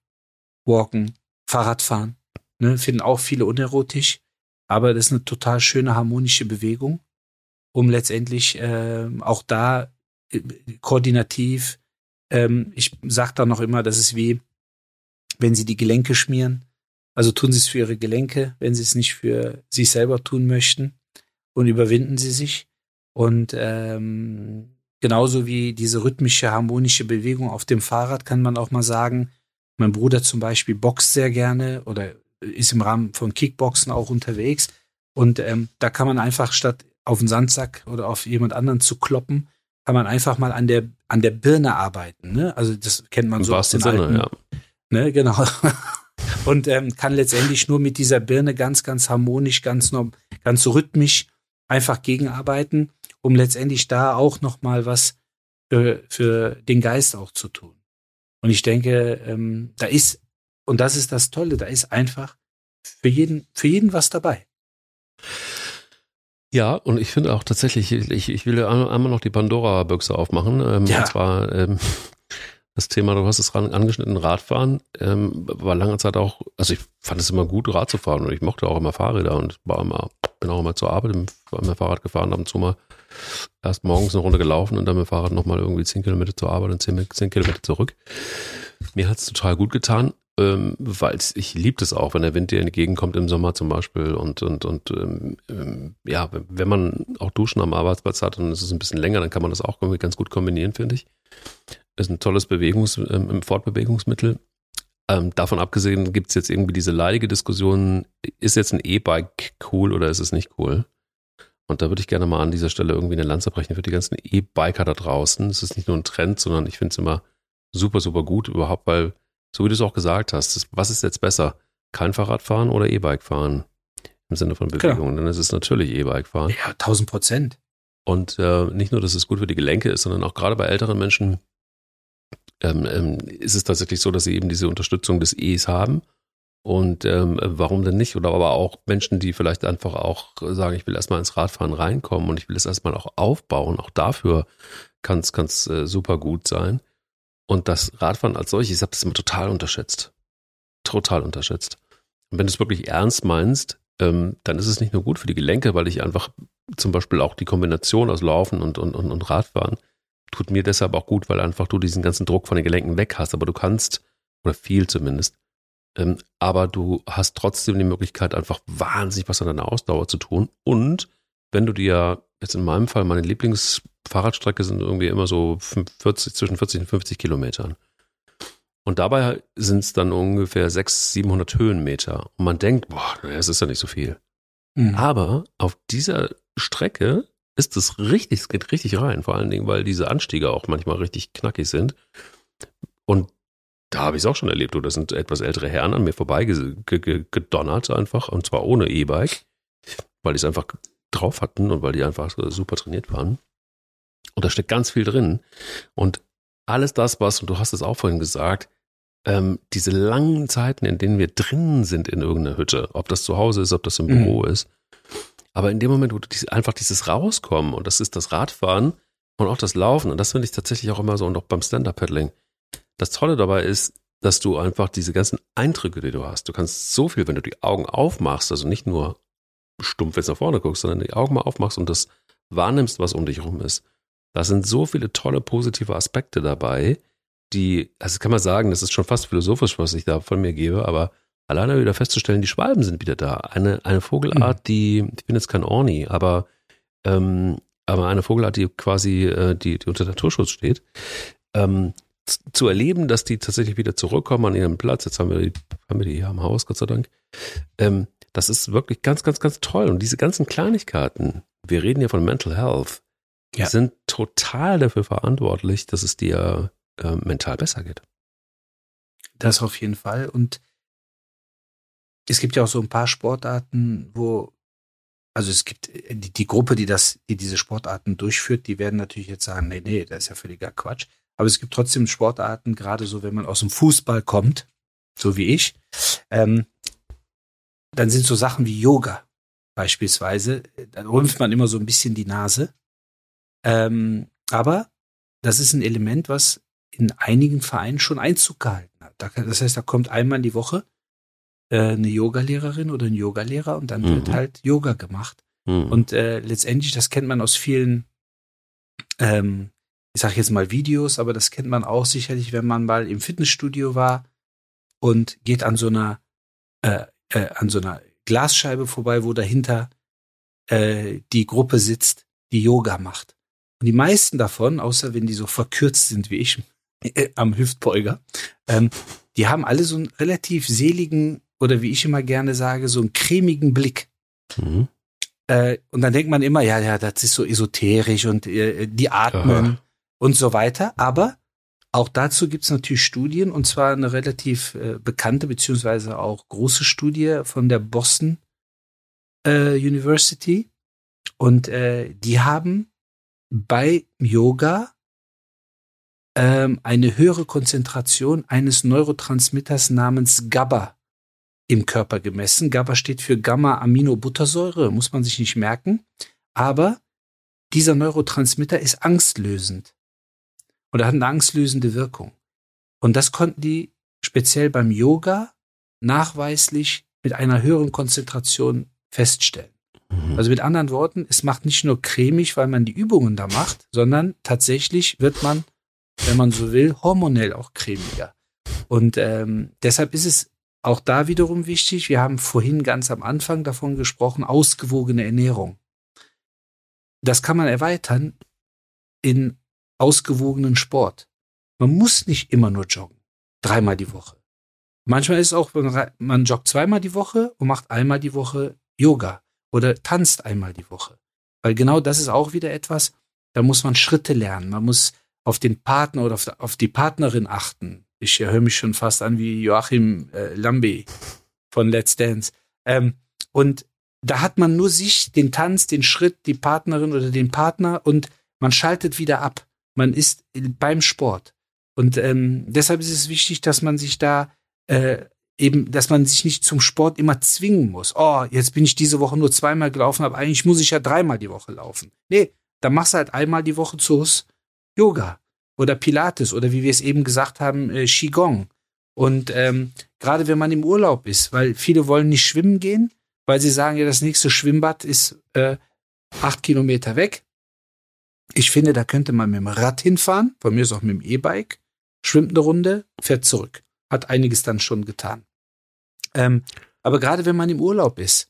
walken, Fahrradfahren. Ne, finden auch viele unerotisch, aber das ist eine total schöne harmonische Bewegung, um letztendlich äh, auch da koordinativ. Ähm, ich sage da noch immer, das ist wie, wenn sie die Gelenke schmieren. Also tun sie es für ihre Gelenke, wenn sie es nicht für sich selber tun möchten und überwinden sie sich. Und ähm, genauso wie diese rhythmische, harmonische Bewegung auf dem Fahrrad kann man auch mal sagen, mein Bruder zum Beispiel boxt sehr gerne oder ist im Rahmen von Kickboxen auch unterwegs. Und ähm, da kann man einfach statt auf den Sandsack oder auf jemand anderen zu kloppen, kann man einfach mal an der, an der Birne arbeiten. Ne? Also das kennt man Im so aus den Sinne, alten, ja. Ne, genau. [laughs] Und ähm, kann letztendlich nur mit dieser Birne ganz, ganz harmonisch, ganz, ganz rhythmisch einfach gegenarbeiten, um letztendlich da auch noch mal was für, für den Geist auch zu tun. Und ich denke, ähm, da ist, und das ist das Tolle, da ist einfach für jeden, für jeden was dabei. Ja, und ich finde auch tatsächlich, ich, ich will einmal noch die Pandora-Büchse aufmachen. Ähm, ja. Und zwar, ähm, das Thema, du hast es ran, angeschnitten, Radfahren, ähm, war lange Zeit auch, also ich fand es immer gut, Rad zu fahren und ich mochte auch immer Fahrräder und war immer, bin auch immer zur Arbeit mit dem Fahrrad gefahren, ab und zu mal erst morgens eine Runde gelaufen und dann mit dem Fahrrad nochmal irgendwie zehn Kilometer zur Arbeit und zehn, zehn Kilometer zurück. Mir hat es total gut getan, ähm, weil ich liebe es auch, wenn der Wind dir entgegenkommt im Sommer zum Beispiel und, und, und ähm, ähm, ja, wenn man auch Duschen am Arbeitsplatz hat und es ist ein bisschen länger, dann kann man das auch ganz gut kombinieren, finde ich. Ist ein tolles Bewegungs-, ähm, Fortbewegungsmittel. Ähm, davon abgesehen gibt es jetzt irgendwie diese leidige Diskussion, ist jetzt ein E-Bike cool oder ist es nicht cool? Und da würde ich gerne mal an dieser Stelle irgendwie eine Lanze brechen für die ganzen E-Biker da draußen. Es ist nicht nur ein Trend, sondern ich finde es immer super, super gut überhaupt, weil, so wie du es auch gesagt hast, was ist jetzt besser? Kein Fahrrad fahren oder E-Bike fahren? Im Sinne von Bewegung. Klar. Dann ist es natürlich E-Bike fahren. Ja, 1000 Prozent. Und äh, nicht nur, dass es gut für die Gelenke ist, sondern auch gerade bei älteren Menschen ähm, ähm, ist es tatsächlich so, dass sie eben diese Unterstützung des E's haben. Und ähm, warum denn nicht? Oder aber auch Menschen, die vielleicht einfach auch sagen, ich will erstmal ins Radfahren reinkommen und ich will es erstmal auch aufbauen. Auch dafür kann es äh, super gut sein. Und das Radfahren als solches, ich habe das immer total unterschätzt. Total unterschätzt. Und wenn du es wirklich ernst meinst, ähm, dann ist es nicht nur gut für die Gelenke, weil ich einfach zum Beispiel auch die Kombination aus Laufen und, und, und, und Radfahren tut mir deshalb auch gut, weil einfach du diesen ganzen Druck von den Gelenken weg hast. Aber du kannst, oder viel zumindest, ähm, aber du hast trotzdem die Möglichkeit, einfach wahnsinnig was an deiner Ausdauer zu tun. Und wenn du dir, jetzt in meinem Fall, meine Lieblingsfahrradstrecke sind irgendwie immer so 40, zwischen 40 und 50 Kilometern. Und dabei sind es dann ungefähr 600, 700 Höhenmeter. Und man denkt, boah, es ist ja nicht so viel. Mhm. Aber auf dieser Strecke ist es richtig, es geht richtig rein. Vor allen Dingen, weil diese Anstiege auch manchmal richtig knackig sind. Und da habe ich es auch schon erlebt. Da sind etwas ältere Herren an mir vorbei gedonnert einfach. Und zwar ohne E-Bike. Weil die es einfach drauf hatten und weil die einfach super trainiert waren. Und da steckt ganz viel drin. Und alles das, was, und du hast es auch vorhin gesagt, ähm, diese langen Zeiten, in denen wir drinnen sind in irgendeiner Hütte, ob das zu Hause ist, ob das im mhm. Büro ist, aber in dem Moment, wo du diese, einfach dieses Rauskommen, und das ist das Radfahren und auch das Laufen, und das finde ich tatsächlich auch immer so, und auch beim Stand-Up-Paddling. Das Tolle dabei ist, dass du einfach diese ganzen Eindrücke, die du hast, du kannst so viel, wenn du die Augen aufmachst, also nicht nur stumpf jetzt nach vorne guckst, sondern die Augen mal aufmachst und das wahrnimmst, was um dich herum ist. Da sind so viele tolle positive Aspekte dabei, die, also kann man sagen, das ist schon fast philosophisch, was ich da von mir gebe, aber alleine wieder festzustellen, die Schwalben sind wieder da. Eine, eine Vogelart, mhm. die, ich bin jetzt kein Orni, aber, ähm, aber eine Vogelart, die quasi, äh, die, die unter Naturschutz steht, ähm, zu erleben, dass die tatsächlich wieder zurückkommen an ihren Platz. Jetzt haben wir die, haben wir die hier am Haus, Gott sei Dank. Ähm, das ist wirklich ganz, ganz, ganz toll. Und diese ganzen Kleinigkeiten, wir reden ja von Mental Health, ja. sind total dafür verantwortlich, dass es dir äh, mental besser geht. Das auf jeden Fall. Und es gibt ja auch so ein paar Sportarten, wo, also es gibt äh, die, die Gruppe, die das, die diese Sportarten durchführt, die werden natürlich jetzt sagen, nee, nee, das ist ja völliger Quatsch. Aber es gibt trotzdem Sportarten, gerade so, wenn man aus dem Fußball kommt, so wie ich, ähm, dann sind so Sachen wie Yoga beispielsweise, dann rümpft man immer so ein bisschen die Nase. Ähm, aber das ist ein Element, was in einigen Vereinen schon Einzug gehalten hat. Das heißt, da kommt einmal die Woche äh, eine Yogalehrerin oder ein Yogalehrer und dann mhm. wird halt Yoga gemacht. Mhm. Und äh, letztendlich, das kennt man aus vielen, ähm, ich sage jetzt mal Videos, aber das kennt man auch sicherlich, wenn man mal im Fitnessstudio war und geht an so einer äh, äh, an so einer Glasscheibe vorbei, wo dahinter äh, die Gruppe sitzt, die Yoga macht. Und die meisten davon, außer wenn die so verkürzt sind wie ich äh, am Hüftbeuger, ähm, die haben alle so einen relativ seligen oder wie ich immer gerne sage, so einen cremigen Blick. Mhm. Äh, und dann denkt man immer, ja, ja, das ist so esoterisch und äh, die atmen Aha. und so weiter. Aber auch dazu gibt es natürlich Studien, und zwar eine relativ äh, bekannte beziehungsweise auch große Studie von der Boston äh, University. Und äh, die haben bei Yoga ähm, eine höhere Konzentration eines Neurotransmitters namens GABA im Körper gemessen. GABA steht für Gamma-Aminobuttersäure, muss man sich nicht merken. Aber dieser Neurotransmitter ist angstlösend. Oder hat eine angstlösende Wirkung. Und das konnten die speziell beim Yoga nachweislich mit einer höheren Konzentration feststellen. Mhm. Also mit anderen Worten, es macht nicht nur cremig, weil man die Übungen da macht, sondern tatsächlich wird man, wenn man so will, hormonell auch cremiger. Und ähm, deshalb ist es auch da wiederum wichtig, wir haben vorhin ganz am Anfang davon gesprochen, ausgewogene Ernährung. Das kann man erweitern in ausgewogenen Sport. Man muss nicht immer nur joggen, dreimal die Woche. Manchmal ist es auch, man joggt zweimal die Woche und macht einmal die Woche Yoga oder tanzt einmal die Woche. Weil genau das ist auch wieder etwas, da muss man Schritte lernen. Man muss auf den Partner oder auf, die Partnerin achten. Ich höre mich schon fast an wie Joachim äh, Lambe von Let's Dance. Ähm, und da hat man nur sich, den Tanz, den Schritt, die Partnerin oder den Partner und man schaltet wieder ab. Man ist beim Sport. Und ähm, deshalb ist es wichtig, dass man sich da äh, eben, dass man sich nicht zum Sport immer zwingen muss. Oh, jetzt bin ich diese Woche nur zweimal gelaufen, aber eigentlich muss ich ja dreimal die Woche laufen. Nee, dann machst du halt einmal die Woche zu Yoga oder Pilates oder wie wir es eben gesagt haben, äh, Qigong. Und ähm, gerade wenn man im Urlaub ist, weil viele wollen nicht schwimmen gehen, weil sie sagen, ja, das nächste Schwimmbad ist äh, acht Kilometer weg. Ich finde, da könnte man mit dem Rad hinfahren, von mir ist auch mit dem E-Bike, schwimmt eine Runde, fährt zurück. Hat einiges dann schon getan. Ähm, aber gerade wenn man im Urlaub ist,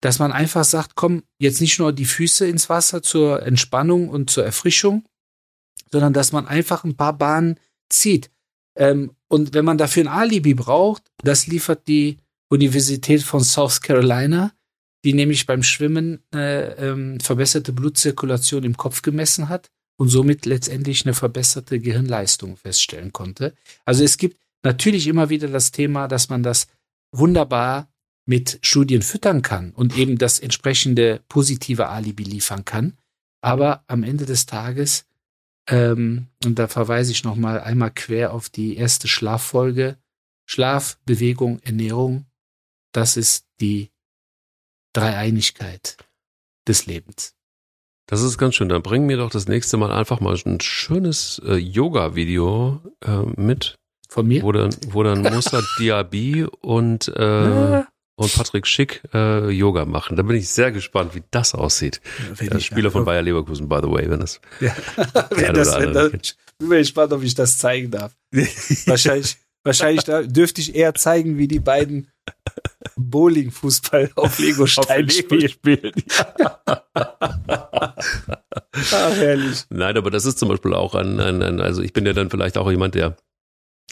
dass man einfach sagt, komm, jetzt nicht nur die Füße ins Wasser zur Entspannung und zur Erfrischung, sondern dass man einfach ein paar Bahnen zieht. Ähm, und wenn man dafür ein Alibi braucht, das liefert die Universität von South Carolina, die nämlich beim Schwimmen äh, ähm, verbesserte Blutzirkulation im Kopf gemessen hat und somit letztendlich eine verbesserte Gehirnleistung feststellen konnte. Also es gibt natürlich immer wieder das Thema, dass man das wunderbar mit Studien füttern kann und eben das entsprechende positive Alibi liefern kann. Aber am Ende des Tages, ähm, und da verweise ich nochmal einmal quer auf die erste Schlaffolge, Schlaf, Bewegung, Ernährung, das ist die Dreieinigkeit des Lebens. Das ist ganz schön. Dann bring mir doch das nächste Mal einfach mal ein schönes äh, Yoga-Video äh, mit. Von mir? Wo dann, wo dann [laughs] Musa Diaby und, äh, und Patrick Schick äh, Yoga machen. Da bin ich sehr gespannt, wie das aussieht. Der ich- Spieler von Bayer Leverkusen, by the way, wenn das. Ja. [laughs] Wenn das, wenn das, bin mir gespannt, ob ich das zeigen darf. [laughs] wahrscheinlich, wahrscheinlich da dürfte ich eher zeigen, wie die beiden Bowling-Fußball auf Lego-Stein spielen. spielen. Ah, herrlich. Nein, aber das ist zum Beispiel auch ein, ein, ein, also ich bin ja dann vielleicht auch jemand, der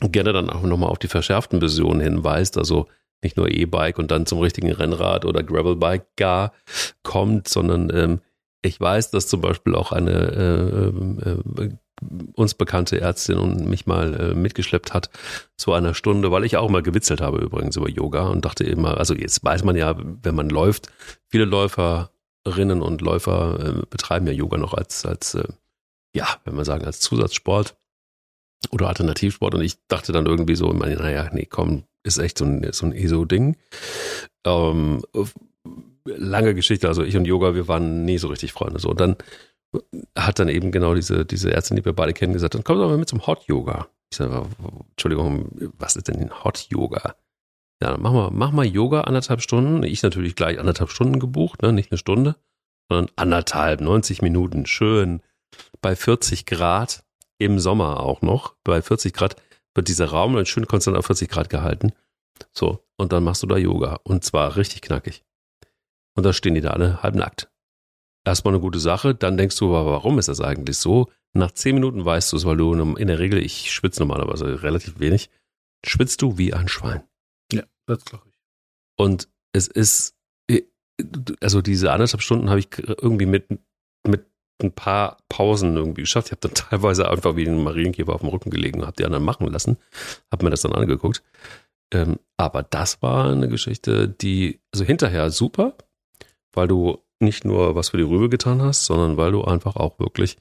gerne dann auch nochmal auf die verschärften Versionen hinweist, also nicht nur E-Bike und dann zum richtigen Rennrad oder Gravelbike gar kommt, sondern ähm, ich weiß, dass zum Beispiel auch eine äh, äh, uns bekannte Ärztin und mich mal äh, mitgeschleppt hat zu einer Stunde, weil ich auch mal gewitzelt habe übrigens über Yoga und dachte immer, also jetzt weiß man ja, wenn man läuft, viele Läuferinnen und Läufer äh, betreiben ja Yoga noch als, als äh, ja, wenn man sagen, als Zusatzsport oder Alternativsport. Und ich dachte dann irgendwie so, meine, naja, nee, komm, ist echt so ein, so ein ESO-Ding. Ähm, lange Geschichte, also ich und Yoga, wir waren nie so richtig Freunde. So, und dann hat dann eben genau diese, diese Ärztin, die wir beide kennen, gesagt, dann komm doch mal mit zum Hot Yoga. Ich sage, Entschuldigung, was ist denn ein Hot Yoga? Ja, dann mach mal, mach mal Yoga anderthalb Stunden. Ich natürlich gleich anderthalb Stunden gebucht, ne? nicht eine Stunde, sondern anderthalb, 90 Minuten, schön bei 40 Grad im Sommer auch noch. Bei 40 Grad wird dieser Raum dann schön konstant auf 40 Grad gehalten. So, und dann machst du da Yoga. Und zwar richtig knackig. Und da stehen die da alle halbnackt. Erstmal eine gute Sache, dann denkst du, warum ist das eigentlich so? Nach 10 Minuten weißt du es, weil du in der Regel, ich schwitze normalerweise relativ wenig, schwitzt du wie ein Schwein. Ja, das glaube ich. Und es ist, also diese anderthalb Stunden habe ich irgendwie mit, mit ein paar Pausen irgendwie geschafft. Ich habe dann [laughs] teilweise einfach wie ein Marienkäfer auf dem Rücken gelegen und habe die anderen machen lassen. Habe mir das dann angeguckt. Ähm, aber das war eine Geschichte, die, also hinterher super, weil du nicht nur was für die Rübe getan hast, sondern weil du einfach auch wirklich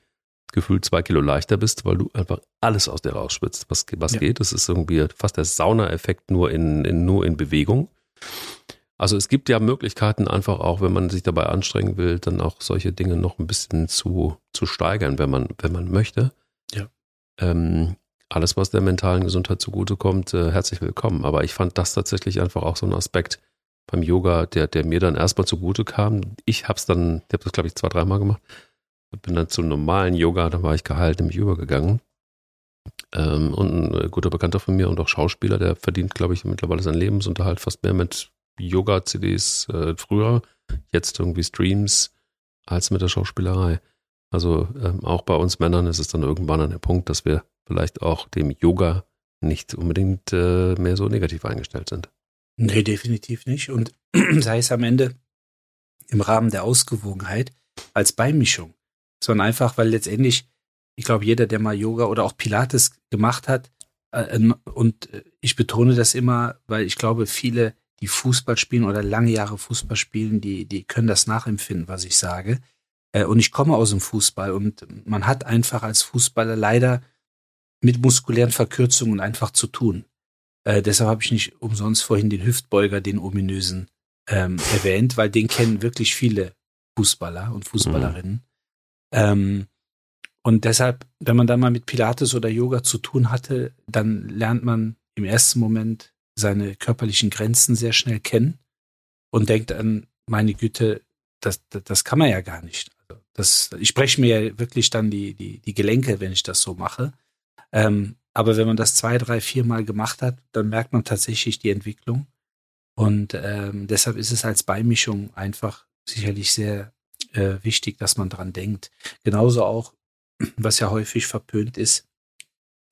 gefühlt zwei Kilo leichter bist, weil du einfach alles aus dir rausspitzt, was, was Ja. geht. Das ist irgendwie fast der Sauna-Effekt nur in, in, nur in Bewegung. Also es gibt ja Möglichkeiten, einfach auch, wenn man sich dabei anstrengen will, dann auch solche Dinge noch ein bisschen zu, zu steigern, wenn man, wenn man möchte. Ja. Ähm, alles, was der mentalen Gesundheit zugutekommt, äh, herzlich willkommen. Aber ich fand das tatsächlich einfach auch so ein Aspekt beim Yoga, der, der mir dann erstmal zugute kam. Ich habe es dann, ich habe das glaube ich zwei, dreimal gemacht. Bin dann zum normalen Yoga, da war ich geheilt, nämlich übergegangen. Ähm, und ein äh, guter Bekannter von mir und auch Schauspieler, der verdient, glaube ich, mittlerweile seinen Lebensunterhalt fast mehr mit Yoga-CDs äh, früher, jetzt irgendwie Streams, als mit der Schauspielerei. Also ähm, auch bei uns Männern ist es dann irgendwann an der Punkt, dass wir vielleicht auch dem Yoga nicht unbedingt äh, mehr so negativ eingestellt sind. Nee, definitiv nicht. Und [clears throat] sei es am Ende im Rahmen der Ausgewogenheit als Beimischung. Sondern einfach, weil letztendlich, ich glaube, jeder, der mal Yoga oder auch Pilates gemacht hat, äh, und ich betone das immer, weil ich glaube, viele, die Fußball spielen oder lange Jahre Fußball spielen, die, die können das nachempfinden, was ich sage. Äh, und ich komme aus dem Fußball und man hat einfach als Fußballer leider mit muskulären Verkürzungen einfach zu tun. Äh, deshalb habe ich nicht umsonst vorhin den Hüftbeuger, den ominösen, ähm, erwähnt, weil den kennen wirklich viele Fußballer und Fußballerinnen. Mhm. Ähm, und deshalb, wenn man dann mal mit Pilates oder Yoga zu tun hatte, dann lernt man im ersten Moment seine körperlichen Grenzen sehr schnell kennen und denkt an, meine Güte, das, das, das kann man ja gar nicht. Also das, ich breche mir ja wirklich dann die, die, die Gelenke, wenn ich das so mache. Ähm, aber wenn man das zwei, drei, vier Mal gemacht hat, dann merkt man tatsächlich die Entwicklung. Und ähm, deshalb ist es als Beimischung einfach sicherlich sehr äh, wichtig, dass man dran denkt. Genauso auch, was ja häufig verpönt ist,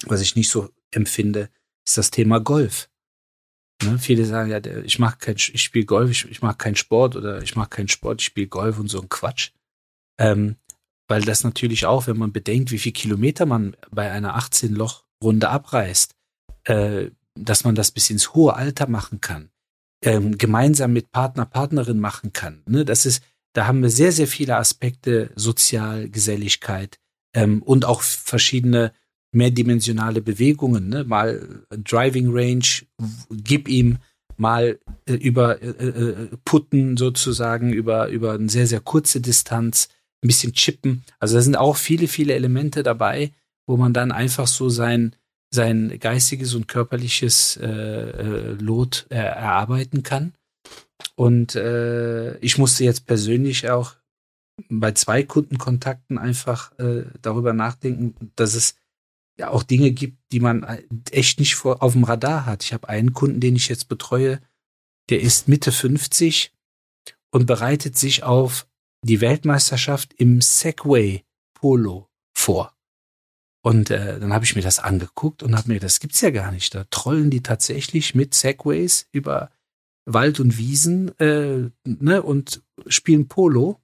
was ich nicht so empfinde, ist das Thema Golf. Ne? Viele sagen ja, ich mache kein, ich spiele Golf, ich, ich mache keinen Sport oder ich mache keinen Sport, ich spiele Golf und so ein Quatsch. Ähm, weil das natürlich auch, wenn man bedenkt, wie viel Kilometer man bei einer 18-Loch-Runde abreißt, äh, dass man das bis ins hohe Alter machen kann, ähm, gemeinsam mit Partner, Partnerin machen kann. Ne? Das ist, da haben wir sehr, sehr viele Aspekte, Sozial, Geselligkeit ähm, und auch verschiedene mehrdimensionale Bewegungen, ne? mal Driving Range, gib ihm mal äh, über äh, äh, Putten sozusagen, über, über eine sehr, sehr kurze Distanz, ein bisschen chippen. Also da sind auch viele, viele Elemente dabei, wo man dann einfach so sein, sein geistiges und körperliches äh, äh, Lot erarbeiten kann. Und ich musste jetzt persönlich auch bei zwei Kundenkontakten einfach darüber nachdenken, dass es ja auch Dinge gibt, die man echt nicht vor, auf dem Radar hat. Ich habe einen Kunden, den ich jetzt betreue, der ist Mitte 50 und bereitet sich auf die Weltmeisterschaft im Segway Polo vor. Und äh, dann habe ich mir das angeguckt und habe mir, das gibt's ja gar nicht. Da trollen die tatsächlich mit Segways über Wald und Wiesen äh, ne, und spielen Polo.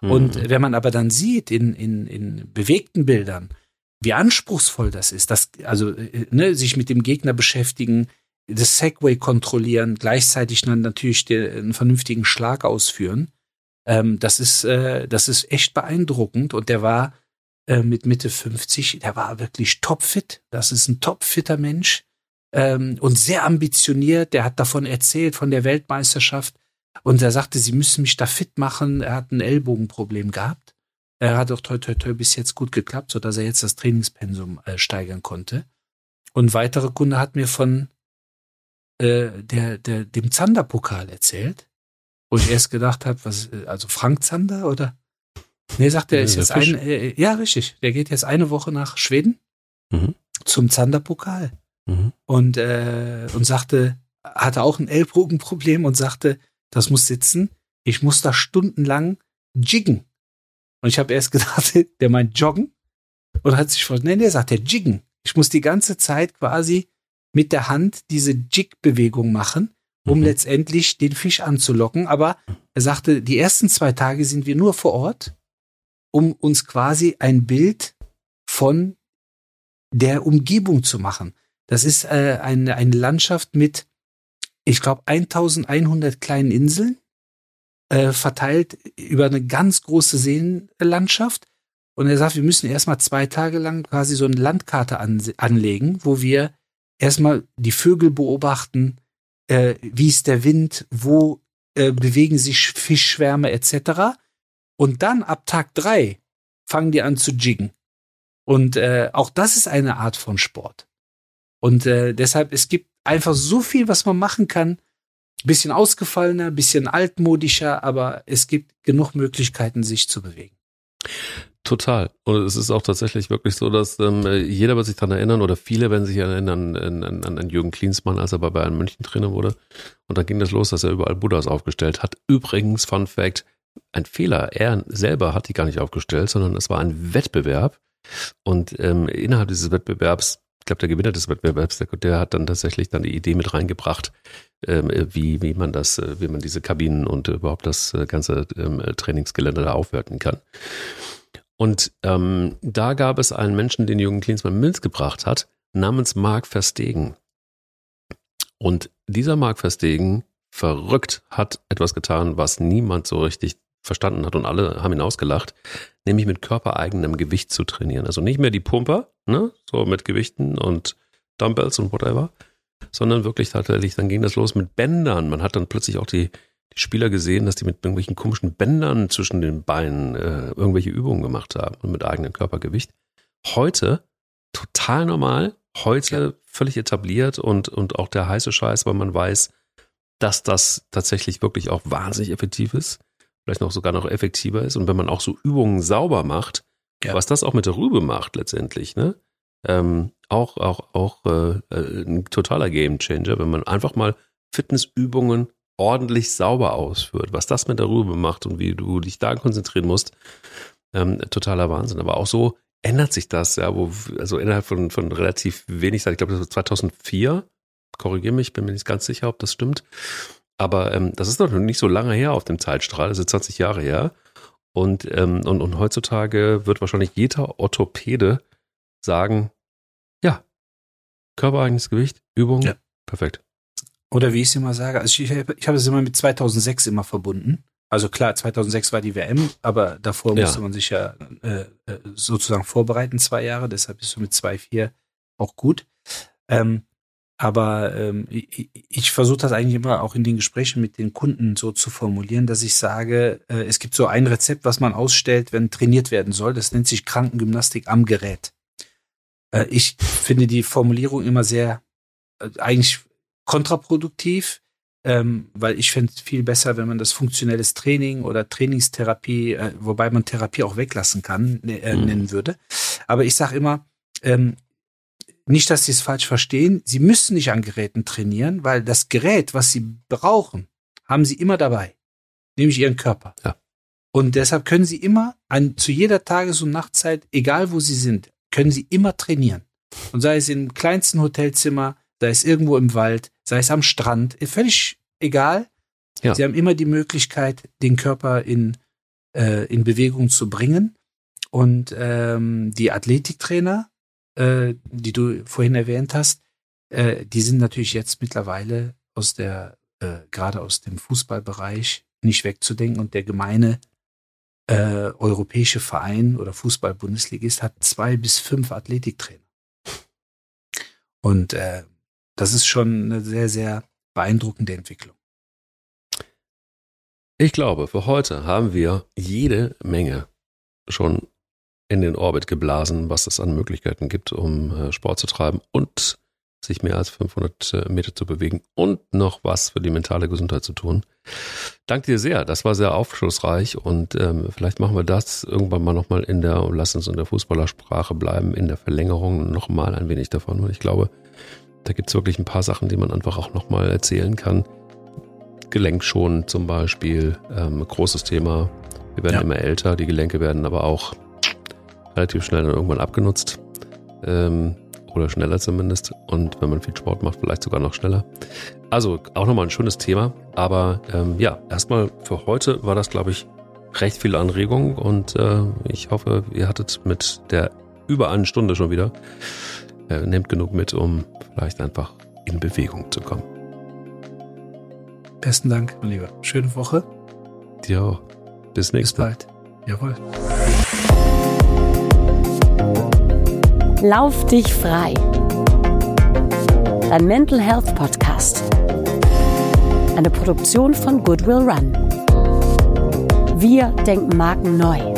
Mhm. Und wenn man aber dann sieht in, in, in bewegten Bildern, wie anspruchsvoll das ist, das, also äh, ne, sich mit dem Gegner beschäftigen, das Segway kontrollieren, gleichzeitig dann natürlich den, einen vernünftigen Schlag ausführen, ähm, das ist, äh, das ist echt beeindruckend. Und der war äh, mit Mitte 50, der war wirklich topfit. Das ist ein topfitter Mensch ähm, und sehr ambitioniert. Der hat davon erzählt, von der Weltmeisterschaft. Und er sagte, sie müssen mich da fit machen. Er hat ein Ellbogenproblem gehabt. Er hat auch toi toi toi bis jetzt gut geklappt, so dass er jetzt das Trainingspensum äh, steigern konnte. Und weitere Kunde hat mir von äh, der, der, dem Zander-Pokal erzählt, wo ich erst gedacht habe, was, äh, also Frank Zander oder? Nee, sagt er, ist jetzt ein, äh, ja, richtig. Der geht jetzt eine Woche nach Schweden mhm. zum Zander-Pokal. Mhm. Und, äh, und sagte, hatte auch ein Ellbogenproblem und sagte, das muss sitzen. Ich muss da stundenlang jiggen. Und ich habe erst gedacht, [laughs] der meint joggen. Und hat sich vor, nee, der sagt, der jiggen. Ich muss die ganze Zeit quasi mit der Hand diese Jig-Bewegung machen, um mhm. letztendlich den Fisch anzulocken. Aber er sagte, die ersten zwei Tage sind wir nur vor Ort, um uns quasi ein Bild von der Umgebung zu machen. Das ist äh, eine, eine Landschaft mit, ich glaube, 1100 kleinen Inseln äh, verteilt über eine ganz große Seenlandschaft. Und er sagt, wir müssen erstmal zwei Tage lang quasi so eine Landkarte an, anlegen, wo wir erstmal die Vögel beobachten, äh, wie ist der Wind, wo äh, bewegen sich Fischschwärme etc. Und dann ab Tag drei fangen die an zu jiggen. Und äh, auch das ist eine Art von Sport. Und äh, deshalb, es gibt einfach so viel, was man machen kann. Bisschen ausgefallener, bisschen altmodischer, aber es gibt genug Möglichkeiten, sich zu bewegen. Total. Und es ist auch tatsächlich wirklich so, dass ähm, jeder wird sich daran erinnern oder viele werden sich erinnern an, an, an, an Jürgen Klinsmann, als er bei Bayern München Trainer wurde. Und dann ging das los, dass er überall Buddhas aufgestellt hat. Übrigens, Fun Fact, ein Fehler. Er selber hat die gar nicht aufgestellt, sondern es war ein Wettbewerb. Und ähm, innerhalb dieses Wettbewerbs glaube, der Gewinner des Wettbewerbs, der, der, hat dann tatsächlich dann die Idee mit reingebracht, ähm, wie, wie man das, äh, wie man diese Kabinen und überhaupt das äh, ganze ähm, Trainingsgelände da aufwerten kann. Und ähm, da gab es einen Menschen, den Jürgen Klinsmann mitgebracht hat, namens Marc Verstegen. Und dieser Marc Verstegen, verrückt, hat etwas getan, was niemand so richtig verstanden hat und alle haben ihn ausgelacht, nämlich mit körpereigenem Gewicht zu trainieren. Also nicht mehr die Pumper, ne, so mit Gewichten und Dumbbells und whatever, sondern wirklich tatsächlich, dann ging das los mit Bändern. Man hat dann plötzlich auch die, die Spieler gesehen, dass die mit irgendwelchen komischen Bändern zwischen den Beinen äh, irgendwelche Übungen gemacht haben und mit eigenem Körpergewicht. Heute total normal, heute völlig etabliert und, und auch der heiße Scheiß, weil man weiß, dass das tatsächlich wirklich auch wahnsinnig effektiv ist vielleicht noch sogar noch effektiver ist. Und wenn man auch so Übungen sauber macht, ja. was das auch mit der Rübe macht letztendlich, ne? Ähm, auch auch auch äh, äh ein totaler Gamechanger, wenn man einfach mal Fitnessübungen ordentlich sauber ausführt, was das mit der Rübe macht und wie du dich da konzentrieren musst, ähm, totaler Wahnsinn. Aber auch so ändert sich das, ja, wo also innerhalb von von relativ wenig Zeit, ich glaube das war 2004, korrigiere mich, bin mir nicht ganz sicher, ob das stimmt. Aber ähm, das ist doch noch nicht so lange her auf dem Zeitstrahl, ist 20 Jahre her. Und, ähm, und, und heutzutage wird wahrscheinlich jeder Orthopäde sagen, ja, körpereigenes Gewicht, Übung, ja. perfekt. Oder wie ich es immer sage, also ich, ich habe es immer mit 2006 immer verbunden. Also klar, 2006 war die WM, aber davor ja. musste man sich ja äh, äh sozusagen vorbereiten, zwei Jahre. Deshalb ist du mit 2,4 auch gut. Ähm, aber ähm, ich, ich versuche das eigentlich immer auch in den Gesprächen mit den Kunden so zu formulieren, dass ich sage, äh, es gibt so ein Rezept, was man ausstellt, wenn trainiert werden soll. Das nennt sich Krankengymnastik am Gerät. Äh, ich finde die Formulierung immer sehr äh, eigentlich kontraproduktiv, ähm, weil ich fände es viel besser, wenn man das funktionelles Training oder Trainingstherapie, äh, wobei man Therapie auch weglassen kann, ne, äh, mhm. nennen würde. Aber ich sage immer, ähm, nicht, dass Sie es falsch verstehen. Sie müssen nicht an Geräten trainieren, weil das Gerät, was Sie brauchen, haben Sie immer dabei. Nämlich Ihren Körper. Ja. Und deshalb können Sie immer an, zu jeder Tages- und Nachtzeit, egal wo Sie sind, können Sie immer trainieren. Und sei es im kleinsten Hotelzimmer, sei es irgendwo im Wald, sei es am Strand, völlig egal. Ja. Sie haben immer die Möglichkeit, den Körper in, äh, in Bewegung zu bringen. Und ähm, die Athletiktrainer äh, die du vorhin erwähnt hast, äh, die sind natürlich jetzt mittlerweile aus der, äh, gerade aus dem Fußballbereich nicht wegzudenken und der gemeine äh, europäische Verein oder Fußball-Bundesligist hat zwei bis fünf Athletiktrainer. Und äh, das ist schon eine sehr, sehr beeindruckende Entwicklung. Ich glaube, für heute haben wir jede Menge schon in den Orbit geblasen, was es an Möglichkeiten gibt, um äh, Sport zu treiben und sich mehr als 500 äh, Meter zu bewegen und noch was für die mentale Gesundheit zu tun. Danke dir sehr, das war sehr aufschlussreich und ähm, vielleicht machen wir das irgendwann mal nochmal in der, lass uns in der Fußballersprache bleiben, in der Verlängerung nochmal ein wenig davon, weil ich glaube, da gibt es wirklich ein paar Sachen, die man einfach auch nochmal erzählen kann. Gelenkschonend zum Beispiel, ähm, großes Thema. Wir werden ja. immer älter, die Gelenke werden aber auch relativ schnell dann irgendwann abgenutzt. Ähm, oder schneller zumindest. Und wenn man viel Sport macht, vielleicht sogar noch schneller. Also auch nochmal ein schönes Thema. Aber ähm, ja, erstmal für heute war das, glaube ich, recht viel Anregung. Und äh, ich hoffe, ihr hattet mit der über eine Stunde schon wieder, äh, nehmt genug mit, um vielleicht einfach in Bewegung zu kommen. Besten Dank, mein Lieber. Schöne Woche. Dir auch. Bis nächstes Mal. Bis bald. Jawohl. Lauf dich frei. Dein Mental Health Podcast. Eine Produktion von Goodwill Run. Wir denken Marken neu.